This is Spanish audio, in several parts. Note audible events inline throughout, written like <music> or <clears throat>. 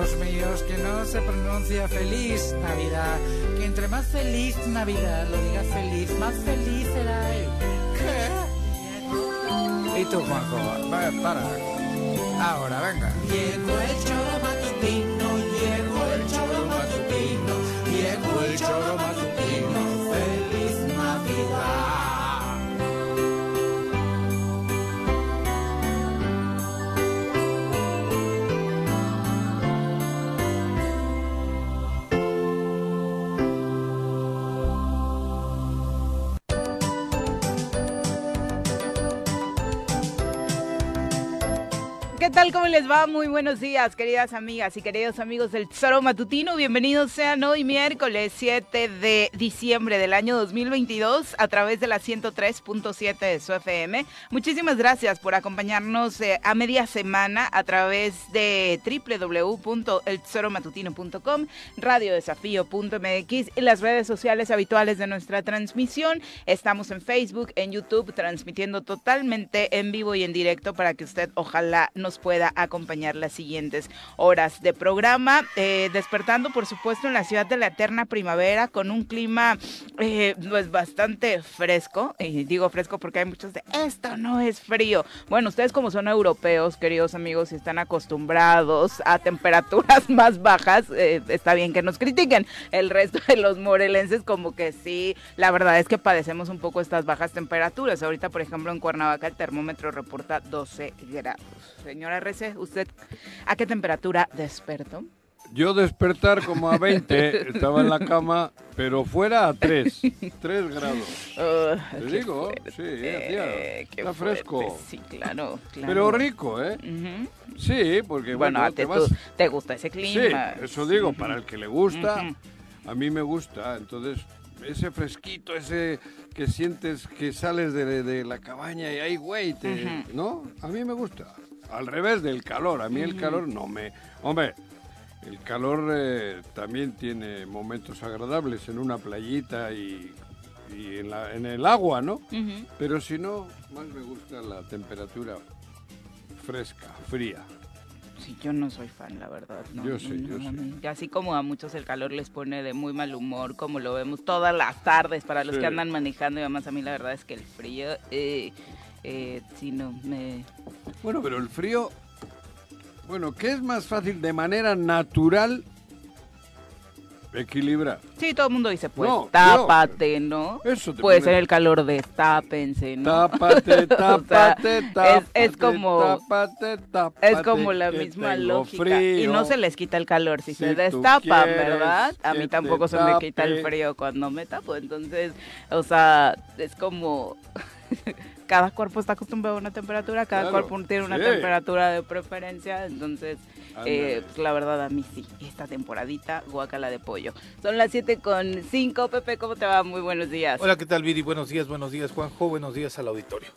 Hijos míos, que no se pronuncia feliz Navidad. Que entre más feliz Navidad lo diga feliz, más feliz será él. ¿Qué? <laughs> ¿Y tú, Juanjo? Va, para. Ahora, venga. Llegó el choro matutino, llegó el choro matutino, llegó el choro matutino. ¿Qué tal? ¿Cómo les va? Muy buenos días, queridas amigas y queridos amigos del Tesoro Matutino. Bienvenidos sean hoy miércoles 7 de diciembre del año 2022 a través de la 103.7 de su FM. Muchísimas gracias por acompañarnos eh, a media semana a través de www.eltesoromatutino.com, radiodesafío.mx y las redes sociales habituales de nuestra transmisión. Estamos en Facebook, en YouTube, transmitiendo totalmente en vivo y en directo para que usted ojalá nos pueda acompañar las siguientes horas de programa. Eh, despertando, por supuesto, en la ciudad de la eterna primavera con un clima eh, pues bastante fresco. Y digo fresco porque hay muchos de esto no es frío. Bueno, ustedes como son europeos, queridos amigos, y están acostumbrados a temperaturas <laughs> más bajas, eh, está bien que nos critiquen. El resto de los morelenses como que sí, la verdad es que padecemos un poco estas bajas temperaturas. Ahorita, por ejemplo, en Cuernavaca el termómetro reporta 12 grados. Señora RC, ¿usted a qué temperatura despertó? Yo despertar como a 20, <laughs> estaba en la cama, pero fuera a 3, 3 grados. Te digo, sí, hacía, está fresco. Sí, claro, claro. Pero rico, ¿eh? Sí, porque Bueno, bueno, a te tú- vas... te gusta ese Sí, clima. eso digo, para el que le gusta, a mí me gusta. Entonces, ese fresquito, ese que sientes que sales de, de la cabaña y ahí, güey, te-. ¿no? A mí me gusta. Al revés del calor, a mí el calor no me... Hombre, el calor eh, también tiene momentos agradables en una playita y, y en, la- en el agua, ¿no? Pero si no, más me gusta la temperatura fresca, fría. Sí, yo no soy fan, la verdad. no, Yo no, sí, yo no, sí. Así como a muchos el calor les pone de muy mal humor, como lo vemos todas las tardes para los Sí. que andan manejando y además a mí la verdad es que el frío, eh, eh, sí, no, me... Bueno, pero el frío, bueno, ¿qué es más fácil de manera natural equilibrar? Sí, todo el mundo dice, pues, No, tápate, ¿no? Eso te Puede pone- ser el calor de tápense, ¿no? Tápate, <laughs> tápate, es- tápate. es como- Tápate, tápate. Es como la que misma tengo lógica. Y frío. no se les quita el calor si, Si se tú destapan, quieres ¿verdad? A que mí te tampoco se me quita el tape. frío cuando me tapo. Entonces, o sea, es como. Cada cuerpo está acostumbrado a una temperatura, cada Claro, cuerpo tiene una sí. temperatura de preferencia. Entonces, eh, la verdad, a mí sí. Esta temporadita, guacala de pollo. Son las 7 con 5. Pepe, ¿cómo te va? Muy buenos días. Hola, ¿qué tal, Viri? Buenos días, buenos días, Juanjo. Buenos días al auditorio.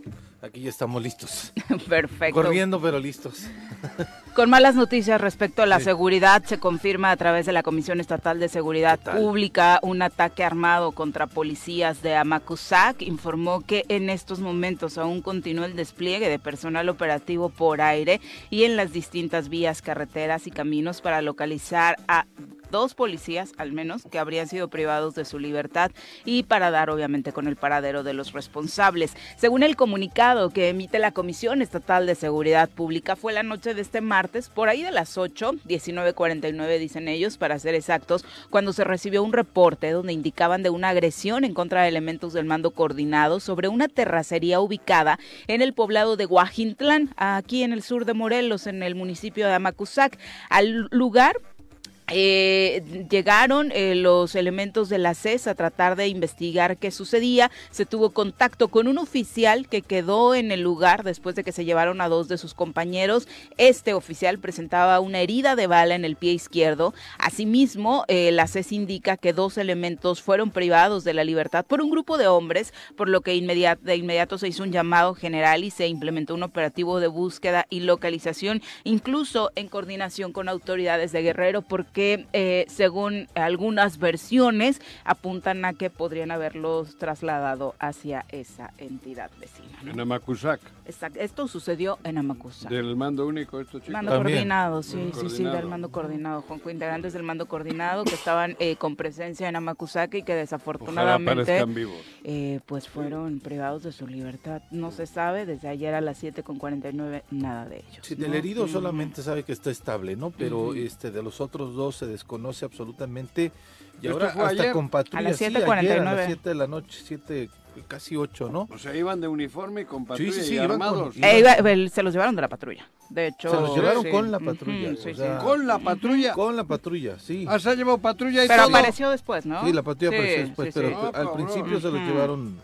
Aquí ya estamos listos. <laughs> Perfecto. Corriendo, pero listos. <laughs> Con malas noticias respecto a la Sí. seguridad, se confirma a través de la Comisión Estatal de Seguridad. Pública un ataque armado contra policías de Amacuzac. Informó que en estos momentos aún continúa el despliegue de personal operativo por aire y en las distintas vías, carreteras y caminos para localizar a dos policías al menos que habrían sido privados de su libertad y para dar obviamente con el paradero de los responsables. Según el comunicado que emite la Comisión Estatal de Seguridad Pública fue la noche de este martes por ahí de las 8, 19:49 dicen ellos para ser exactos, cuando se recibió un reporte donde indicaban de una agresión en contra de elementos del mando coordinado sobre una terracería ubicada en el poblado de Guajintlán, aquí en el sur de Morelos, en el municipio de Amacuzac. Al lugar eh, llegaron eh, los elementos de la CES a tratar de investigar qué sucedía. Se tuvo contacto con un oficial que quedó en el lugar después de que se llevaron a dos de sus compañeros. Este oficial presentaba una herida de bala en el pie izquierdo. Asimismo, eh, la CES indica que dos elementos fueron privados de la libertad por un grupo de hombres, por lo que de inmediato se hizo un llamado general y se implementó un operativo de búsqueda y localización, incluso en coordinación con autoridades de Guerrero, porque que eh, según algunas versiones apuntan a que podrían haberlos trasladado hacia esa entidad vecina. En Amacuzac. Exacto. Esto sucedió en Amacuzac. Del mando único, estos chicos. Mando coordinado, sí, sí, sí, del mando coordinado. Juanjo, integrantes del mando coordinado que estaban eh, con presencia en Amacuzac y que desafortunadamente eh, pues fueron privados de su libertad. No se sabe, desde ayer a las 7 con 49 nada de ellos. Sí, del herido solamente sabe que está estable, ¿no? Pero este de los otros dos se desconoce absolutamente. Y ahora hasta con patrulla, a las 7.49. a las 7 de la noche, 7 casi 8, ¿no? O sea, iban de uniforme y con patrulla sí, sí, sí, y armados. Eh, se los llevaron de la patrulla. De hecho, se los llevaron con la patrulla. con la patrulla. Con la patrulla, sí. Ah, se ha llevado patrulla y Pero apareció después, ¿no? Sí, la patrulla apareció después, pero al principio se los llevaron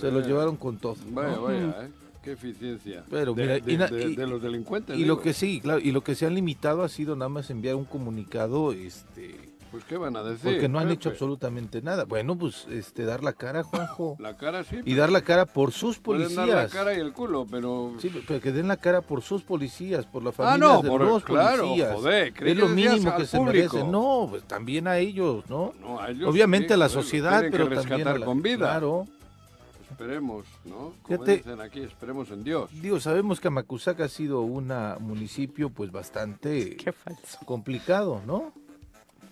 se los llevaron con todo. Vaya, vaya, ¿eh? Qué eficiencia. Pero mira, de, de, los delincuentes. Y lo que sí, claro, y lo que se han limitado ha sido nada más enviar un comunicado, este. Pues qué van a decir. Porque no han hecho absolutamente nada. Bueno, pues este dar la cara, Juanjo. <laughs> La cara sí. Y dar la cara por sus policías. Pueden dar la cara y el culo, pero. Sí, pero que den la cara por sus policías, por la familia ah, no, de por, los claro, policías. Joder, es lo mínimo que se merece. No, pues también a ellos, ¿no? no a ellos Obviamente a la sociedad, pero también a la, con vida. Claro. Esperemos, ¿no? Como dicen aquí, esperemos en Dios. Digo, sabemos que Amacuzac ha sido un municipio pues bastante complicado, ¿no?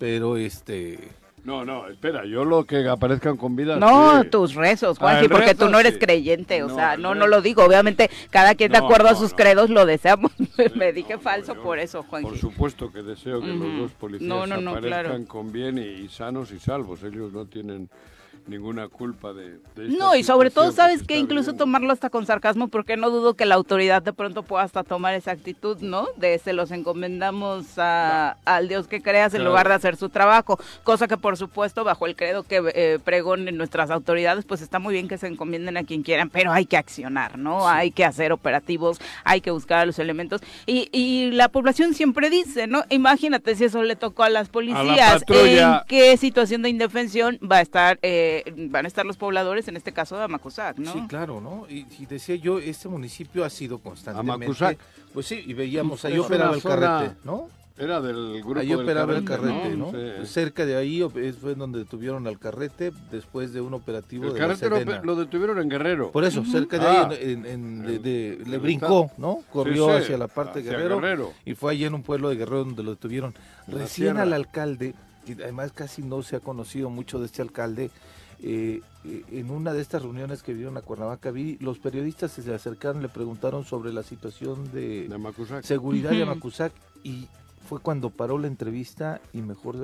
Pero este... No, no, espera, yo lo que aparezcan con vida. No, tus rezos, Juanji, ah, porque tú no eres creyente, o sea, no, no lo digo. Obviamente, cada quien de acuerdo a sus credos lo deseamos. <laughs> Me dije falso por eso, Juanji. Por supuesto que deseo que los dos policías aparezcan con bien y sanos y salvos. Ellos no tienen ninguna culpa de, No, y sobre todo, ¿sabes que Incluso tomarlo hasta con sarcasmo, porque no dudo que la autoridad de pronto pueda hasta tomar esa actitud, ¿no? De se los encomendamos a, al Dios que creas en lugar de hacer su trabajo, cosa que por supuesto bajo el credo que eh, pregonen nuestras autoridades, pues está muy bien que se encomienden a quien quieran, pero hay que accionar, ¿no? Hay que hacer operativos, hay que buscar los elementos. Y, y la población siempre dice, ¿no? Imagínate si eso le tocó a las policías, ¿en qué situación de indefensión va a estar... Eh, van a estar los pobladores, en este caso de Amacuzac, ¿no? Sí, claro, ¿no? Y, decía yo, este municipio ha sido constantemente... Pues sí, y veíamos, ahí operaba el carrete, ¿no? Era del grupo Ahí operaba el carrete, ¿no? Cerca de ahí fue donde detuvieron al carrete después de un operativo el de carrete lo, detuvieron en Guerrero. Por eso, cerca de ahí, ah. le brincó, ¿no? Corrió hacia la parte de Guerrero, y fue allí en un pueblo de Guerrero donde lo detuvieron. Recién al alcalde, y además casi no se ha conocido mucho de este alcalde, eh, eh, en una de estas reuniones que vieron a Cuernavaca, vi, los periodistas se acercaron, le preguntaron sobre la situación de, seguridad de Amacuzac y fue cuando paró la entrevista y mejor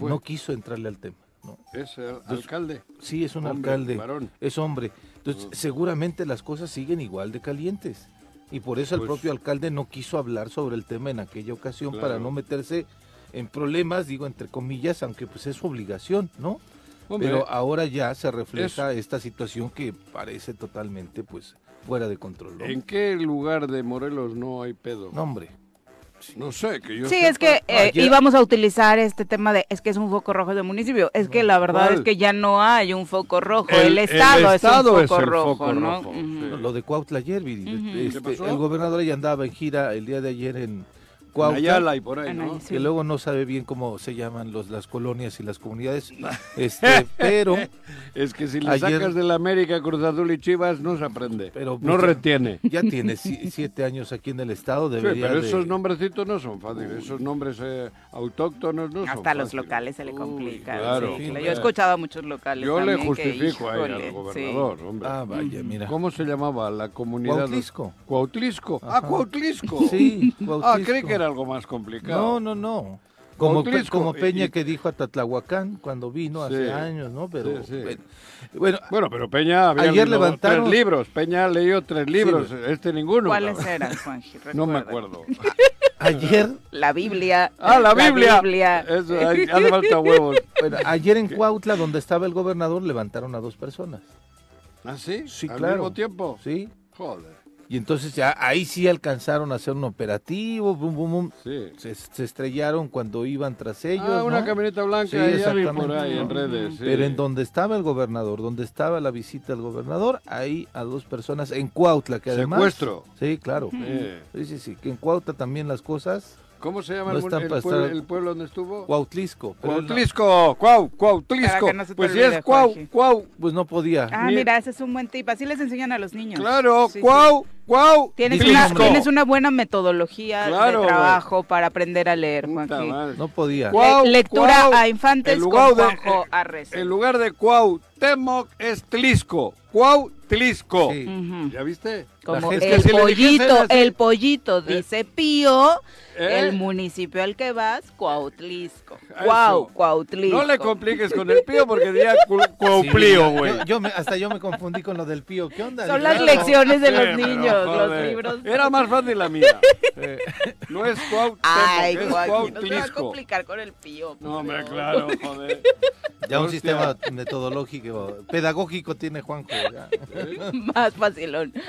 no quiso entrarle al tema. ¿Es el alcalde? Sí, es un alcalde. Es hombre. Entonces, ah. seguramente las cosas siguen igual de calientes. Y por eso el pues propio alcalde no quiso hablar sobre el tema en aquella ocasión para no meterse en problemas, digo entre comillas, aunque pues es su obligación, ¿no? Pero ahora ya se refleja esta situación que parece totalmente pues fuera de control. ¿En qué lugar de Morelos no hay pedo? No, hombre. No sé, que yo Sí, es que eh, íbamos a utilizar este tema de, es que es un foco rojo de municipio. Es que la verdad es que ya no hay un foco rojo. El, Estado, es un foco rojo, ¿no? Lo de Cuautla ayer, este, el gobernador ya andaba en gira el día de ayer en Ayala y por ahí, ¿no? Que luego no sabe bien cómo se llaman los, las colonias y las comunidades. <laughs> este, pero. Es que si le sacas de la América, Cruz Azul y Chivas, no se aprende. Pero, no retiene. Ya tiene siete años aquí en el estado, debería. Sí, pero esos nombrecitos no son fáciles. Esos nombres eh, autóctonos no Hasta son Hasta los locales se le complican. claro, Yo he escuchado a muchos locales. Yo le justifico ahí al gobernador, hombre. Ah, vaya, mira. ¿Cómo se llamaba la comunidad? Cuautlisco. Cuautlisco. Ah, Cuautlisco. Sí, Cuautlisco. Ah, creí que era algo más complicado. No, no, no. Como, como Peña que dijo a Tatlahuacán cuando vino hace años, ¿no? Pero bueno, bueno, pero Peña había ayer levantaron... tres libros. Peña leyó tres libros, este ninguno. ¿Cuáles eran, Juanji? <laughs> No me acuerdo. <laughs> ayer. La Biblia. Ah, la Biblia. Eso, hace falta <laughs> huevos. Bueno, ayer en Cuautla, donde estaba el gobernador, levantaron a dos personas. ¿Ah, sí? Sí, ¿Al claro. mismo tiempo? Sí. Joder. Y entonces ya ahí sí alcanzaron a hacer un operativo, bum, bum, bum. Sí. Se, se estrellaron cuando iban tras ellos. Ah, una ¿no? camioneta blanca, Sí, ya por ahí en redes. sí. Pero en donde estaba el gobernador, donde estaba la visita del gobernador, ahí a dos personas en Cuautla, que además... Secuestro. Sí, claro. Sí. Sí, sí, sí, que en Cuautla también las cosas... ¿Cómo se llama No el, el pueblo, el donde estuvo? Cuautlisco. él no- Cuautlisco, Cuau, Cuautlisco. No pues sí olvide, es Cuau. Cuau. Pues no podía. Ah, Ni- mira, ese es un buen tip. Así les enseñan a los niños. Claro, Sí, Cuau, Cuau. Tienes una, tienes una buena metodología Claro, de trabajo para aprender a leer, Juanji. No podía. Cuau, Le- lectura Cuau. a infantes El con lugar de- Juanjo eh, Arrece. En lugar de Cuauhtémoc es Tlisco. Cuautlisco. Sí. Ujú. ¿Ya viste? Como gente- el Es que si pollito, el pollito, dice Pío, ¿Eh? el municipio al que vas, Cuautlisco. Cuau, Cuautlisco. No le compliques con el pío porque diría cu- <laughs> Cuauplío, güey. Yo, yo me- hasta yo me confundí con lo del pío. ¿Qué onda? Son las lecciones de Sí, los pero, niños, los libros. Era más fácil la mía. <laughs> No es Cuauhtémoc, Ay, es Joaquín, no te va a Cuautlisco. complicar con el Pío. No, hombre, claro, joder. Ya un sistema metodológico, pedagógico tiene Juanjo. ya. <laughs> Más facilón. Sí,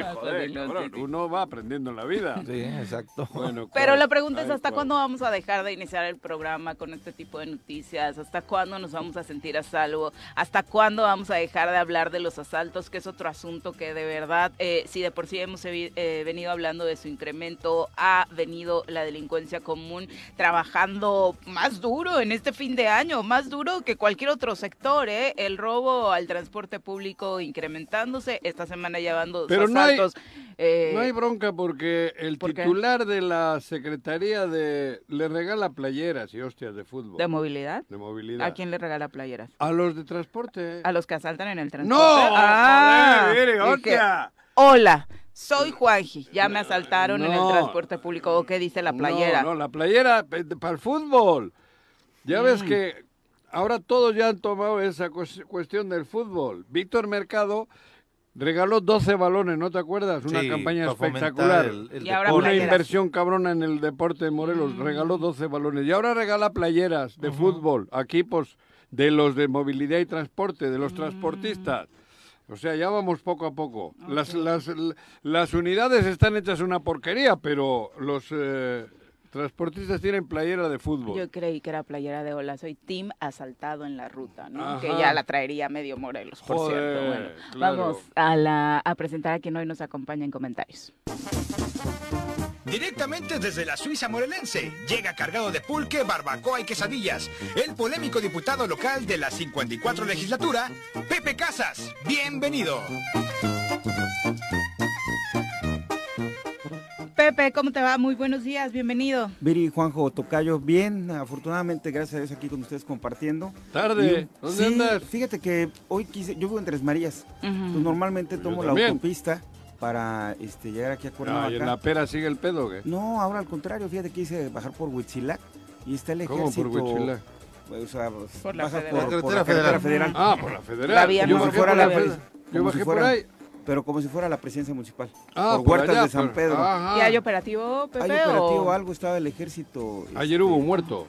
Más joder, facilón, cabrón, sí, sí. uno va aprendiendo en la vida. Sí, exacto. Bueno, Pero la pregunta es hasta cuándo vamos a dejar de iniciar el programa con este tipo de noticias, hasta cuándo nos vamos a sentir a salvo, hasta cuándo vamos a dejar de hablar de los asaltos, que es otro asunto que de verdad, eh, si de por sí hemos eh, venido hablando de su incremento, ha venido la delincuencia común trabajando más duro en este fin de año, más duro que cualquier otro sector, ¿eh? el robo al transporte público esta semana llevando dos Pero no hay- eh, No hay bronca porque el ¿Por qué? titular de la Secretaría de le regala playeras y hostias de fútbol. ¿De movilidad? de movilidad. ¿A quién le regala playeras? A los de transporte. A los que asaltan en el transporte. ¡No! Ah, ¡Joder, que, hostia! Hola, soy Juanji. Ya me asaltaron en el transporte público. ¿O ¿Qué dice la playera? No, no, la playera eh, para el fútbol. Ya ves Mm. que ahora todos ya han tomado esa cues- cuestión del fútbol. Víctor Mercado regaló 12 balones, ¿no te acuerdas? Una Sí, campaña espectacular. el- el Y ahora deporte. Una playeras. inversión cabrona en el deporte de Morelos. Mm. Regaló 12 balones. Y ahora regala playeras de fútbol a equipos de los de movilidad y transporte, de los Mm. transportistas. O sea, ya vamos poco a poco. Las, las, las unidades están hechas una porquería, pero los eh, transportistas tienen playera de fútbol. Yo creí que era playera de hola, soy Team asaltado en la ruta, ¿no? Ajá. Que ya la traería medio Morelos, por Joder, cierto. Bueno, claro. vamos a, la, a presentar a quien hoy nos acompaña en comentarios. Directamente desde la Suiza morelense, llega cargado de pulque, barbacoa y quesadillas, el polémico diputado local de la 54 legislatura, Pepe Casas. Bienvenido. Pepe, ¿cómo te va? Muy buenos días, bienvenido. Viri, Juanjo, Tocayo, bien, afortunadamente, gracias a Dios aquí con ustedes compartiendo. Tarde. Y- ¿Dónde sí, andas? Fíjate que hoy quise, yo vivo en Tres Marías, pues normalmente tomo la autopista para este, llegar aquí a Cuernavaca. En la pera sigue el pedo, ¿qué? No, ahora al contrario, fíjate que hice bajar por Huitzilac y está el ¿Cómo ejército. por Huitzilac? O sea, Por la federal. por, por La la carretera carretera federal. federal. Ah, por la federal. La vía yo no bajé fuera por la la- federal. Yo como bajé si por fuera- ahí. Pero como si fuera la presidencia municipal. Ah, por, por Huertas allá, de San Pedro. Ajá. ¿Y hay operativo, Pepe? Hay operativo o- algo, estaba el ejército. Ayer este, hubo un muerto.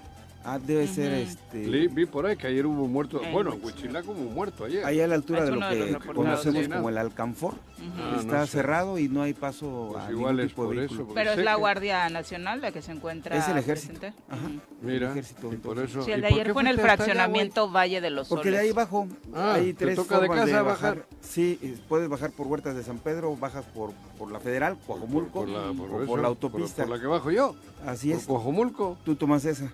Ah, debe ser este. Vi, vi por ahí que ayer hubo un muerto. En Bueno. Huitzilac hubo muerto ayer. Ahí a la altura Es de lo que conocemos como el Alcanfor. Ah, está no sé. cerrado y no hay paso Pues a igual ningún es tipo de por vehículo. eso. Pero es la que- Guardia Nacional la que se encuentra Es el ejército. Ajá. Mira, el ejército, y por eso. Sí, el ¿Y de ayer fue en el allá, fraccionamiento Valle de los Soles. Porque de ahí bajo Ah, hay ¿te tres toca de casa de bajar? bajar. Sí, puedes bajar por Huertas de San Pedro, bajas por, por la Federal, Coajomulco, Por la, por o eso, por la autopista. Por, la que bajo yo. Así es, Coajomulco. tú tomas esa.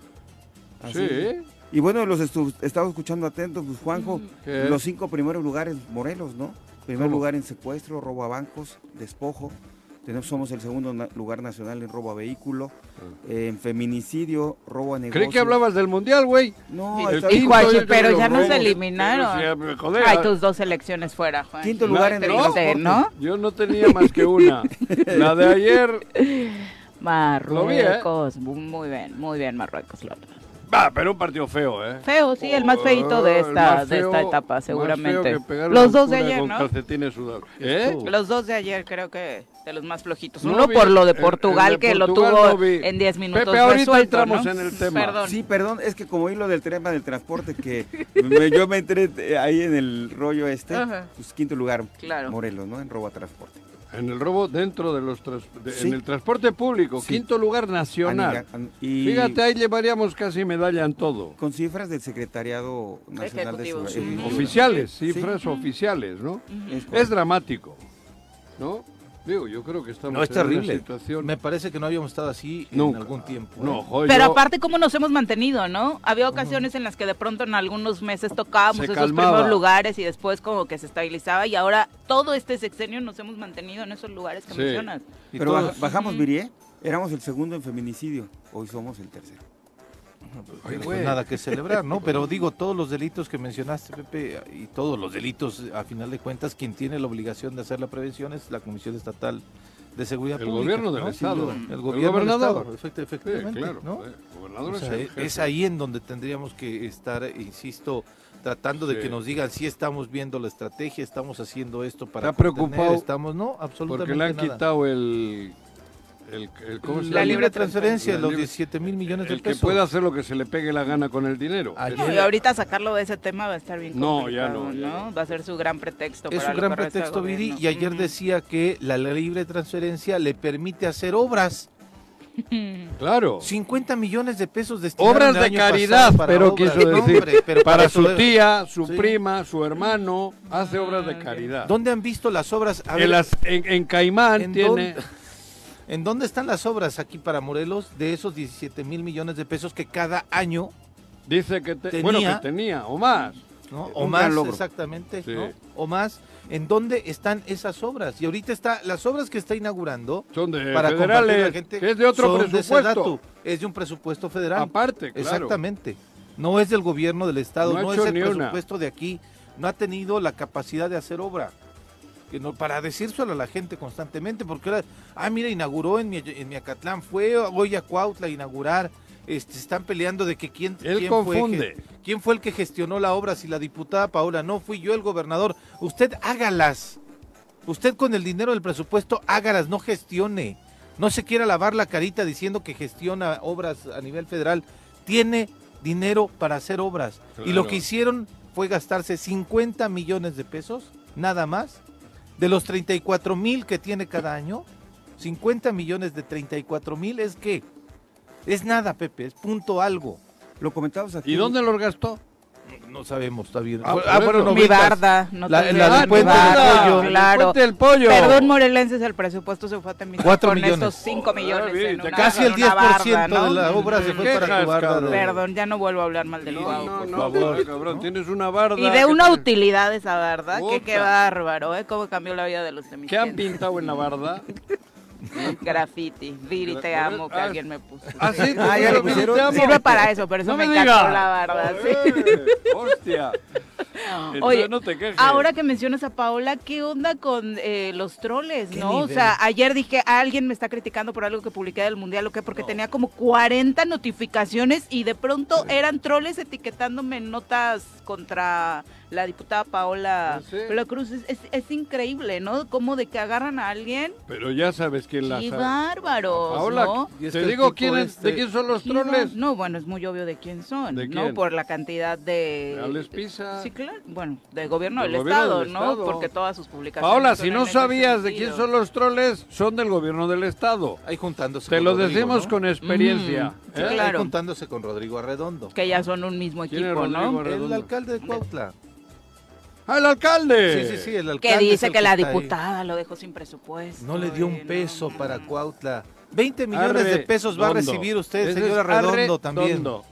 Así Sí. Y bueno, los estu- estaba escuchando atentos, pues Juanjo, ¿Qué? los cinco primeros lugares Morelos, ¿no? Primer ¿Cómo? lugar en secuestro, robo a bancos, despojo. Tenemos, somos el segundo na- lugar nacional en robo a vehículo, eh, en feminicidio, robo a negocios. Creí que hablabas del mundial, güey. No, El pero ya nos eliminaron. Pero sí, joder, Ay, ah, tus dos elecciones fuera, Juan. Quinto lugar en el. ¿no? Yo no tenía más que una. <laughs> La de ayer. Marruecos. Muy bien, muy bien, Marruecos. López. Ah, pero un partido feo, ¿eh? Feo, sí, el más feito de Oh, esta, de esta etapa, seguramente. Los dos de ayer, ¿no? calcetines sudados. ¿Eh? Los dos de ayer creo que de los más flojitos. No Uno vi- por lo de el- el Portugal de que lo tuvo no en 10 minutos Pepe, ahorita resuelto, entramos ¿no? en el tema. Perdón. Sí, perdón, es que como hilo del tema del transporte, que me- yo me entré eh, ahí en el rollo este, Ajá. pues quinto lugar, Claro. Morelos, ¿no? En robo a transporte. En el robo dentro de los trans- de- Sí. en el transporte público, Sí. quinto lugar nacional. Aniga- Y Fíjate, ahí llevaríamos casi medalla en todo. con cifras del Secretariado Nacional de Seguridad. sí. Oficiales, Sí. cifras oficiales, ¿no? Es Es dramático, ¿no? Digo, yo creo que estamos No, es en una terrible. situación... Me parece que no habíamos estado así Nunca. en algún tiempo. No, ¿eh? joder, Pero yo- aparte, ¿cómo nos hemos mantenido, no? Había ocasiones en las que de pronto en algunos meses tocábamos Se esos calmaba. primeros lugares y después como que se estabilizaba y ahora todo este sexenio nos hemos mantenido en esos lugares que Sí. mencionas. Pero todos- bajamos, Virie, éramos el segundo en feminicidio, hoy somos el tercero. Pues güey. nada que celebrar, ¿no? Pero digo, todos los delitos que mencionaste, Pepe, y todos los delitos, a final de cuentas, quien tiene la obligación de hacer la prevención es la Comisión Estatal de Seguridad El Pública. gobierno del ¿no? Estado. El El gobierno gobernador. del Estado, efect- Sí, efectivamente, claro. ¿no? eh, gobernador O es sea, el es, es ahí en donde tendríamos que estar, insisto, tratando de Sí. que nos digan si estamos viendo la estrategia, estamos haciendo esto para Está contener, preocupado estamos no, absolutamente Porque le han nada. quitado el... el, el- ¿cómo se la llama? libre transferencia, La los libre- 17 mil millones de El que pesos. pueda hacer lo que se le pegue la gana con el dinero. Ayer- No, y ahorita sacarlo de ese tema va a estar bien No, ya no, ya no. Va a ser su gran pretexto Es para lo gran que pretexto, Viri, y ayer Ujú. decía que la libre transferencia le permite hacer obras. <laughs> Claro. 50 millones de pesos destinados Obras de caridad, pero quiso decir. para su tía, su Sí. prima, su hermano, hace obras de caridad. ¿Dónde han visto las obras? A En, ver, las- en- en Caimán ¿en tiene... dónde- ¿En dónde están las obras aquí para Morelos de esos 17 mil millones de pesos que cada año, Dice que te- Tenía- bueno que tenía o más. ¿no? O más exactamente, Sí. ¿no? o más, ¿en dónde están esas obras? Y ahorita está, las obras que está inaugurando Son de para compartir a la federales, gente que es de otro de presupuesto. Es de un presupuesto federal. Aparte, claro. Exactamente. No es del gobierno del estado, No es el una. presupuesto de aquí. No ha tenido la capacidad de hacer obra. Que no, para decírselo a la gente constantemente, porque ahora, ah, mira, inauguró en, mi, en Miacatlán, fue hoy a Cuautla a inaugurar. Este, están peleando de que quién, Él quién confunde. Fue, quién fue el que gestionó la obra, si la diputada Paola, no, fui yo el gobernador. Usted hágalas. Usted con el dinero del presupuesto hágalas, no gestione. No se quiera lavar la carita diciendo que gestiona obras a nivel federal. Tiene dinero para hacer obras. Y lo que hicieron fue gastarse 50 millones de pesos, nada más, de los 34 mil que tiene cada año. 50 millones de 34 mil es que es nada, Pepe, es punto algo. Lo comentabas aquí. ¿Y dónde los gastó? No sabemos, está bien. Ah, por Ah, bueno, eso. Mi barda, no La- la del de mi puente del barda, pollo. Claro. El puente del pollo. Perdón, morelenses, el presupuesto se fue a terminar Cuatro con millones. estos 5 millones. Ah, en te una- Casi el una 10% barda, ¿no? de la obra se ¿Te fue para tu barda. cabrón? de- Perdón, ya no vuelvo a hablar mal del No, Guau, no, por no, favor. no, cabrón, tienes una barda. Y de una utilidad esa barda, que qué bárbaro, ¿eh? Cómo cambió la vida de los mis ¿Qué han pintado en la barda? <laughs> Graffiti. Viri, te amo, que Ah, alguien me puso. ¿Ah, sí? ¿Te Ah, te amo? Sirve para eso, pero eso No me, me encantó diga. la barda, sí. Eh, hostia. <laughs> Entonces Oye, no te quejes. ahora que mencionas a Paola, ¿qué onda con eh, los troles, ¿Qué no? O sea, ayer dije, alguien me está criticando por algo que publiqué del Mundial, ¿o qué? Porque tenía como 40 notificaciones y de pronto eran troles etiquetándome en notas contra la diputada Paola Sí. Paola Cruz. Es, es- es increíble, ¿no? Como de que agarran a alguien. Pero ya sabes quién la ¡Qué bárbaros, Paola, ¿no? Y te digo quién es, este- de quién son los troles. No, no, bueno, es muy obvio de quién son, ¿De ¿no? quién? Por la cantidad de... Alex Pisa. Sí, claro. Bueno, del gobierno Del del, gobierno Estado, del ¿no? Estado. Porque todas sus publicaciones Paola, si no sabías de quién son los troles, son del gobierno del estado. Ahí juntándose Te lo decimos ¿no? con experiencia. Sí, ¿eh? Ahí juntándose con Rodrigo Arredondo. Que ya son un mismo ¿Quién es equipo, Rodrigo ¿no? Arredondo? El alcalde de Cuautla. ¡Ah, el alcalde! Sí, sí, sí, el alcalde. Que dice que la ahí. diputada lo dejó sin presupuesto. No le dio un peso no, para. Cuautla. 20 millones de pesos va a dondo. recibir usted, señor Arredondo, también. Arredondo.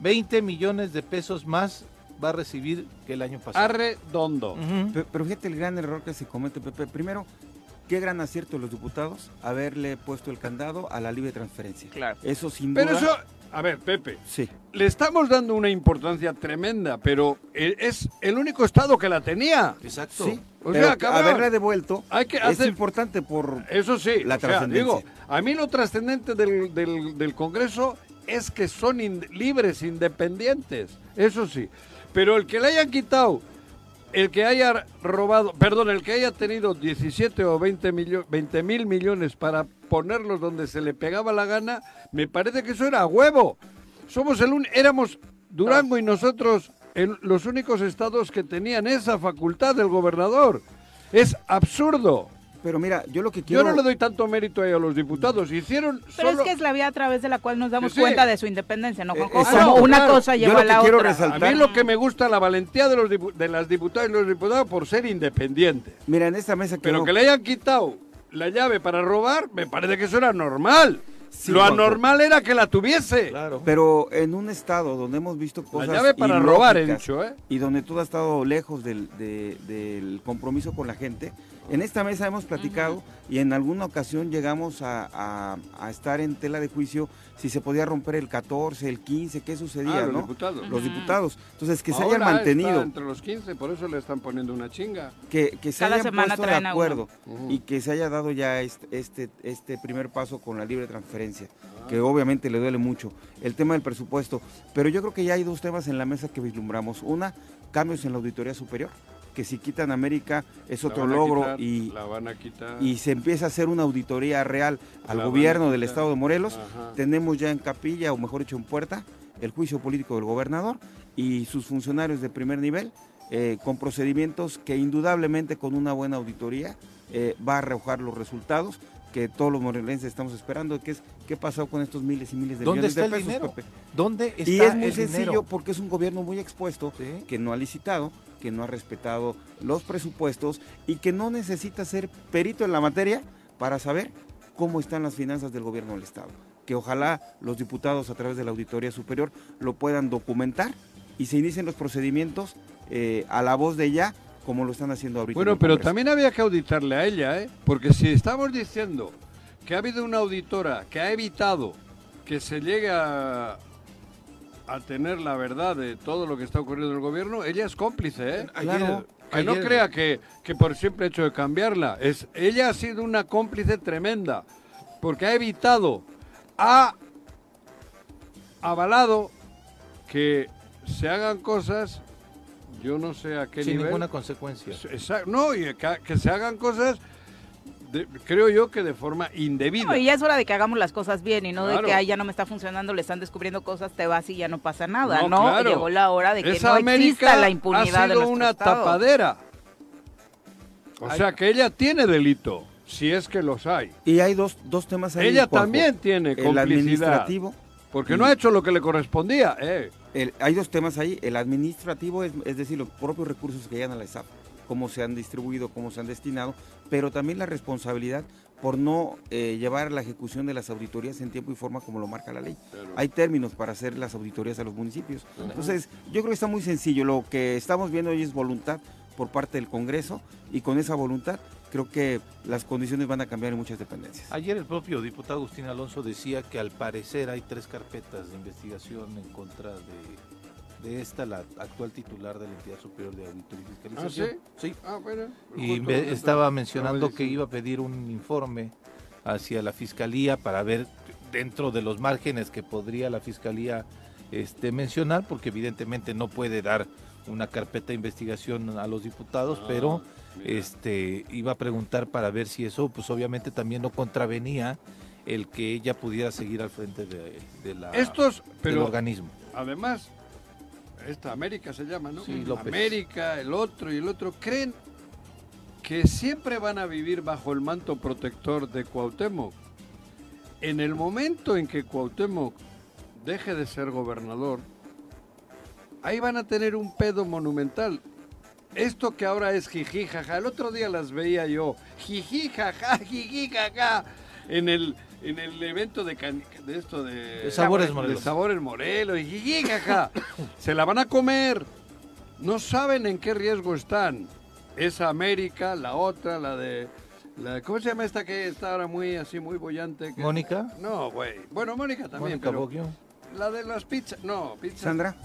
20 millones de pesos más va a recibir que el año pasado. Arredondo. Pero fíjate el gran error que se comete, Pepe. Primero, qué gran acierto de los diputados haberle puesto el candado a la libre transferencia. Claro. Eso sin duda. Pero eso, a ver, Pepe, Sí. le estamos dando una importancia tremenda, pero e- es el único estado que la tenía. Exacto. Sí. O pero sea, cabrón, haberle devuelto hay que es hacer- importante por Eso sí, La o sea, trascendencia. digo, a mí lo trascendente del, del, del Congreso es que son libres, independientes, eso sí. Pero el que le hayan quitado, el que haya robado, perdón, el que haya tenido 17 o 20 mil millones para ponerlos donde se le pegaba la gana, me parece que eso era huevo. Somos el un, éramos Durango y nosotros en los únicos estados que tenían esa facultad del gobernador. Es absurdo. Pero mira, yo lo que quiero... Yo no le doy tanto mérito a los diputados. Hicieron Pero es que es la vía a través de la cual nos damos cuenta de su independencia, ¿no, eh, Como una cosa lleva a la quiero otra. Resaltar... A mí lo que me gusta la valentía de, los de las diputadas y los diputados por ser independientes. Mira, en esta mesa... Pero que le hayan quitado la llave para robar, me parece que eso era normal. lo anormal era que la tuviese. Claro. Pero en un estado donde hemos visto cosas. La llave para robar, he dicho, ¿eh? Y donde tú has estado lejos del, del compromiso con la gente, en esta mesa hemos platicado y en alguna ocasión llegamos a, estar en tela de juicio si se podía romper el 14, el 15, qué sucedía, ah, los ¿no? Diputados. Los diputados. Entonces, que se hayan mantenido. entre los 15, por eso le están poniendo una chinga. Que, que se hayan puesto de acuerdo y que se haya dado ya este, este, este primer paso con la libre transferencia, ah. que obviamente le duele mucho. El tema del presupuesto. Pero yo creo que ya hay dos temas en la mesa que vislumbramos. Una, cambios en la auditoría superior que si quitan América es otro logro y, y se empieza a hacer una auditoría real al gobierno del estado de Morelos. Tenemos ya en capilla, o mejor dicho en puerta, el juicio político del gobernador y sus funcionarios de primer nivel eh, con procedimientos que indudablemente con una buena auditoría eh, va a arrojar los resultados que todos los morelenses estamos esperando, que es qué pasó con estos miles y miles de millones de pesos. Dinero? ¿Dónde está y es muy sencillo porque es un gobierno muy expuesto que no ha licitado, que no ha respetado los presupuestos y que no necesita ser perito en la materia para saber cómo están las finanzas del gobierno del Estado. Que ojalá los diputados a través de la Auditoría Superior lo puedan documentar y se inicien los procedimientos eh, a la voz de ella como lo están haciendo ahorita. Bueno, pero también había que auditarle a ella, ¿eh? Porque si estamos diciendo que ha habido una auditora que ha evitado que se llegue a, a tener la verdad de todo lo que está ocurriendo en el gobierno, ella es cómplice, ¿eh? Claro. Que no crea que, que por siempre hecho de cambiarla. Es, ella ha sido una cómplice tremenda, porque ha evitado, ha avalado que se hagan cosas yo no sé a qué Sin nivel. ninguna consecuencia. no, y que, se hagan cosas, creo yo que de forma indebida. y ya es hora de que hagamos las cosas bien y no de que ya no me está funcionando, le están descubriendo cosas, te vas y ya no pasa nada, ¿no? Llegó la hora de que no exista la impunidad ha sido una tapadera. O sea que ella tiene delito, si es que los hay. Y hay dos, dos temas ahí. Ella también tiene complicidad. El administrativo. Porque no ha hecho lo que le correspondía. Eh hay dos temas ahí. El administrativo, es, es, decir, los propios recursos que llegan a la ESAP, cómo se han distribuido, cómo se han destinado, pero también la responsabilidad por no eh, llevar la ejecución de las auditorías en tiempo y forma como lo marca la ley. Hay términos para hacer las auditorías a los municipios. Entonces, yo creo que está muy sencillo. Lo que estamos viendo hoy es voluntad por parte del Congreso y con esa voluntad creo que las condiciones van a cambiar en muchas dependencias. Ayer el propio diputado Agustín Alonso decía que al parecer hay tres carpetas de investigación en contra de, esta, la actual titular de la entidad superior de auditoría y fiscalización. ¿Ah, sí? sí. Ah, bueno. Y estaba mencionando que iba a pedir un informe hacia la fiscalía para ver dentro de los márgenes que podría la fiscalía este, mencionar, porque evidentemente no puede dar una carpeta de investigación a los diputados, ah. pero este iba a preguntar para ver si eso, pues obviamente también no contravenía el que ella pudiera seguir al frente de, la, Estos, pero, del organismo. Además, esta América se llama, ¿no? Sí, América, el otro y el otro, creen que siempre van a vivir bajo el manto protector de Cuauhtémoc. En el momento en que Cuauhtémoc deje de ser gobernador, ahí van a tener un pedo monumental esto que ahora es jiji, jaja, el otro día las veía yo, jiji, jaja, jiji, jaja, en el, en el evento de, de esto de, Sabores Morelos. De Sabores Morelos, y jiji, jaja, <laughs> se la van a comer, no saben en qué riesgo están. Esa América, la otra, la de... La, ¿Cómo se llama esta que está ahora muy así, muy bollante? ¿Mónica? No, güey. Bueno, Mónica también, Mónica pero... La de las pizzas, no, pizzas... ¿Sandra?